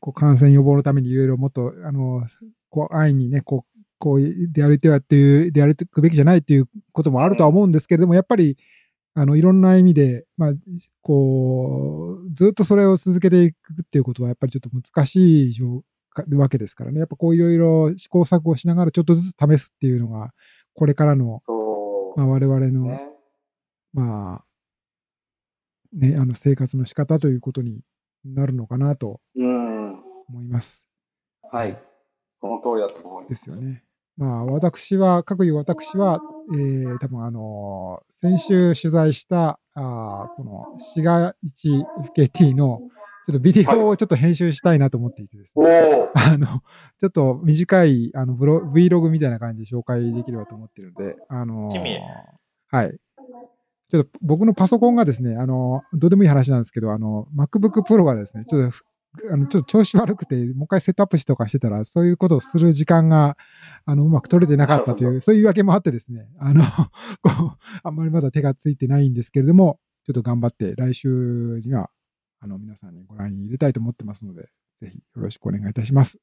こう感染予防のためにいろいろもっと、あの、こう、安易にね、こう、こうで歩いてはっていう、で歩くべきじゃないっていうこともあるとは思うんですけれども、やっぱり、あの、いろんな意味で、まあ、こう、ずっとそれを続けていくっていうことは、やっぱりちょっと難しい状わけですからね。やっぱこういろいろ試行錯誤しながらちょっとずつ試すっていうのが、これからの、まあ、我々の、ね。まあ、ね、あの生活の仕方ということになるのかなとうん。思います。はい。その通りだと思いま。ですすよね。まあ、私は、各いう私は、えー、多分あのー先週取材した、あーこの、滋賀 1FKT の、ちょっとビデオをちょっと編集したいなと思っていてですおね。お。<laughs> あの、ちょっと短い、あの、ブロ Vlog みたいな感じで紹介できればと思ってるので、あのーはい。ちょっと僕のパソコンがですね、あの、どうでもいい話なんですけど、あの、MacBook Pro がですね、ちょっとふ、あの、ちょっと調子悪くて、もう一回セットアップしとかしてたら、そういうことをする時間が、あの、うまく取れてなかったという、そういうわけもあってですね、あの、<laughs> こう、あんまりまだ手がついてないんですけれども、ちょっと頑張って、来週には、あの、皆さんにご覧に入れたいと思ってますので、ぜひよろしくお願いいたします。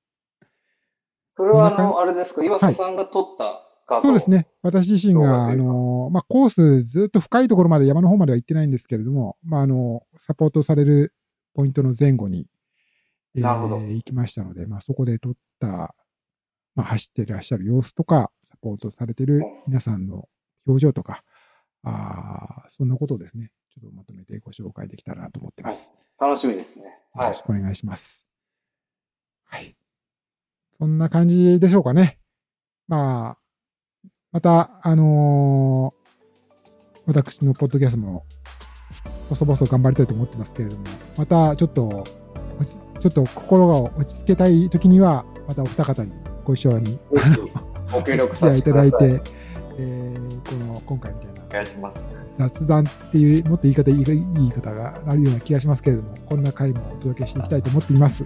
それは、あの、あれですか、岩佐さんが撮ったそうです。ね。私自身が、あの、まあ、コースずっと深いところまで山の方までは行ってないんですけれども、まあ、あの、サポートされるポイントの前後に、えーなるほど行きましたので、まあ、そこで撮った、まあ、走っていらっしゃる様子とか、サポートされている皆さんの表情とか、あーそんなことをですね、ちょっとまとめてご紹介できたらなと思ってます。楽しみですね。よはいろし。くお願いします。はい。そんな感じでしょうかね。まあ、また、あのー私のポッドキャストも、細々頑張りたいと思ってますけれども、またちょっと、落ちちょっと心が落ち着けたいときには、またお二方にご一緒に、ご協お力付き合いいたさせてください。だいて、えーこの、今回みたいなお願いします。雑談っていう、もっと言い方、いいいい言い方があるような気がしますけれども、こんな回もお届けしていきたいと思っています。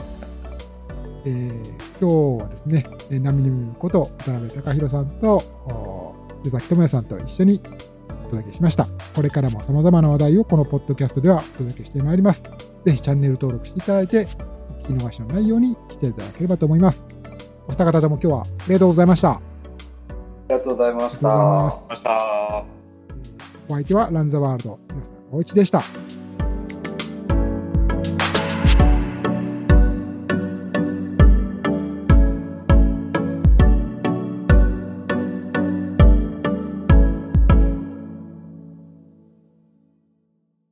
えー今日はですね、えーナミニムこと渡辺隆弘さんと、お出崎智也さんと一緒にお届けしました。これからも様々な話題をこのポッドキャストではお届けしてまいります。ぜひチャンネル登録していただいて、お聞き逃しのないようにしていただければと思います。お二方とも今日はありがとうございました。ありがとうございましありがとうござい。ました。お相手はランザワールド、皆さん、おうちでした。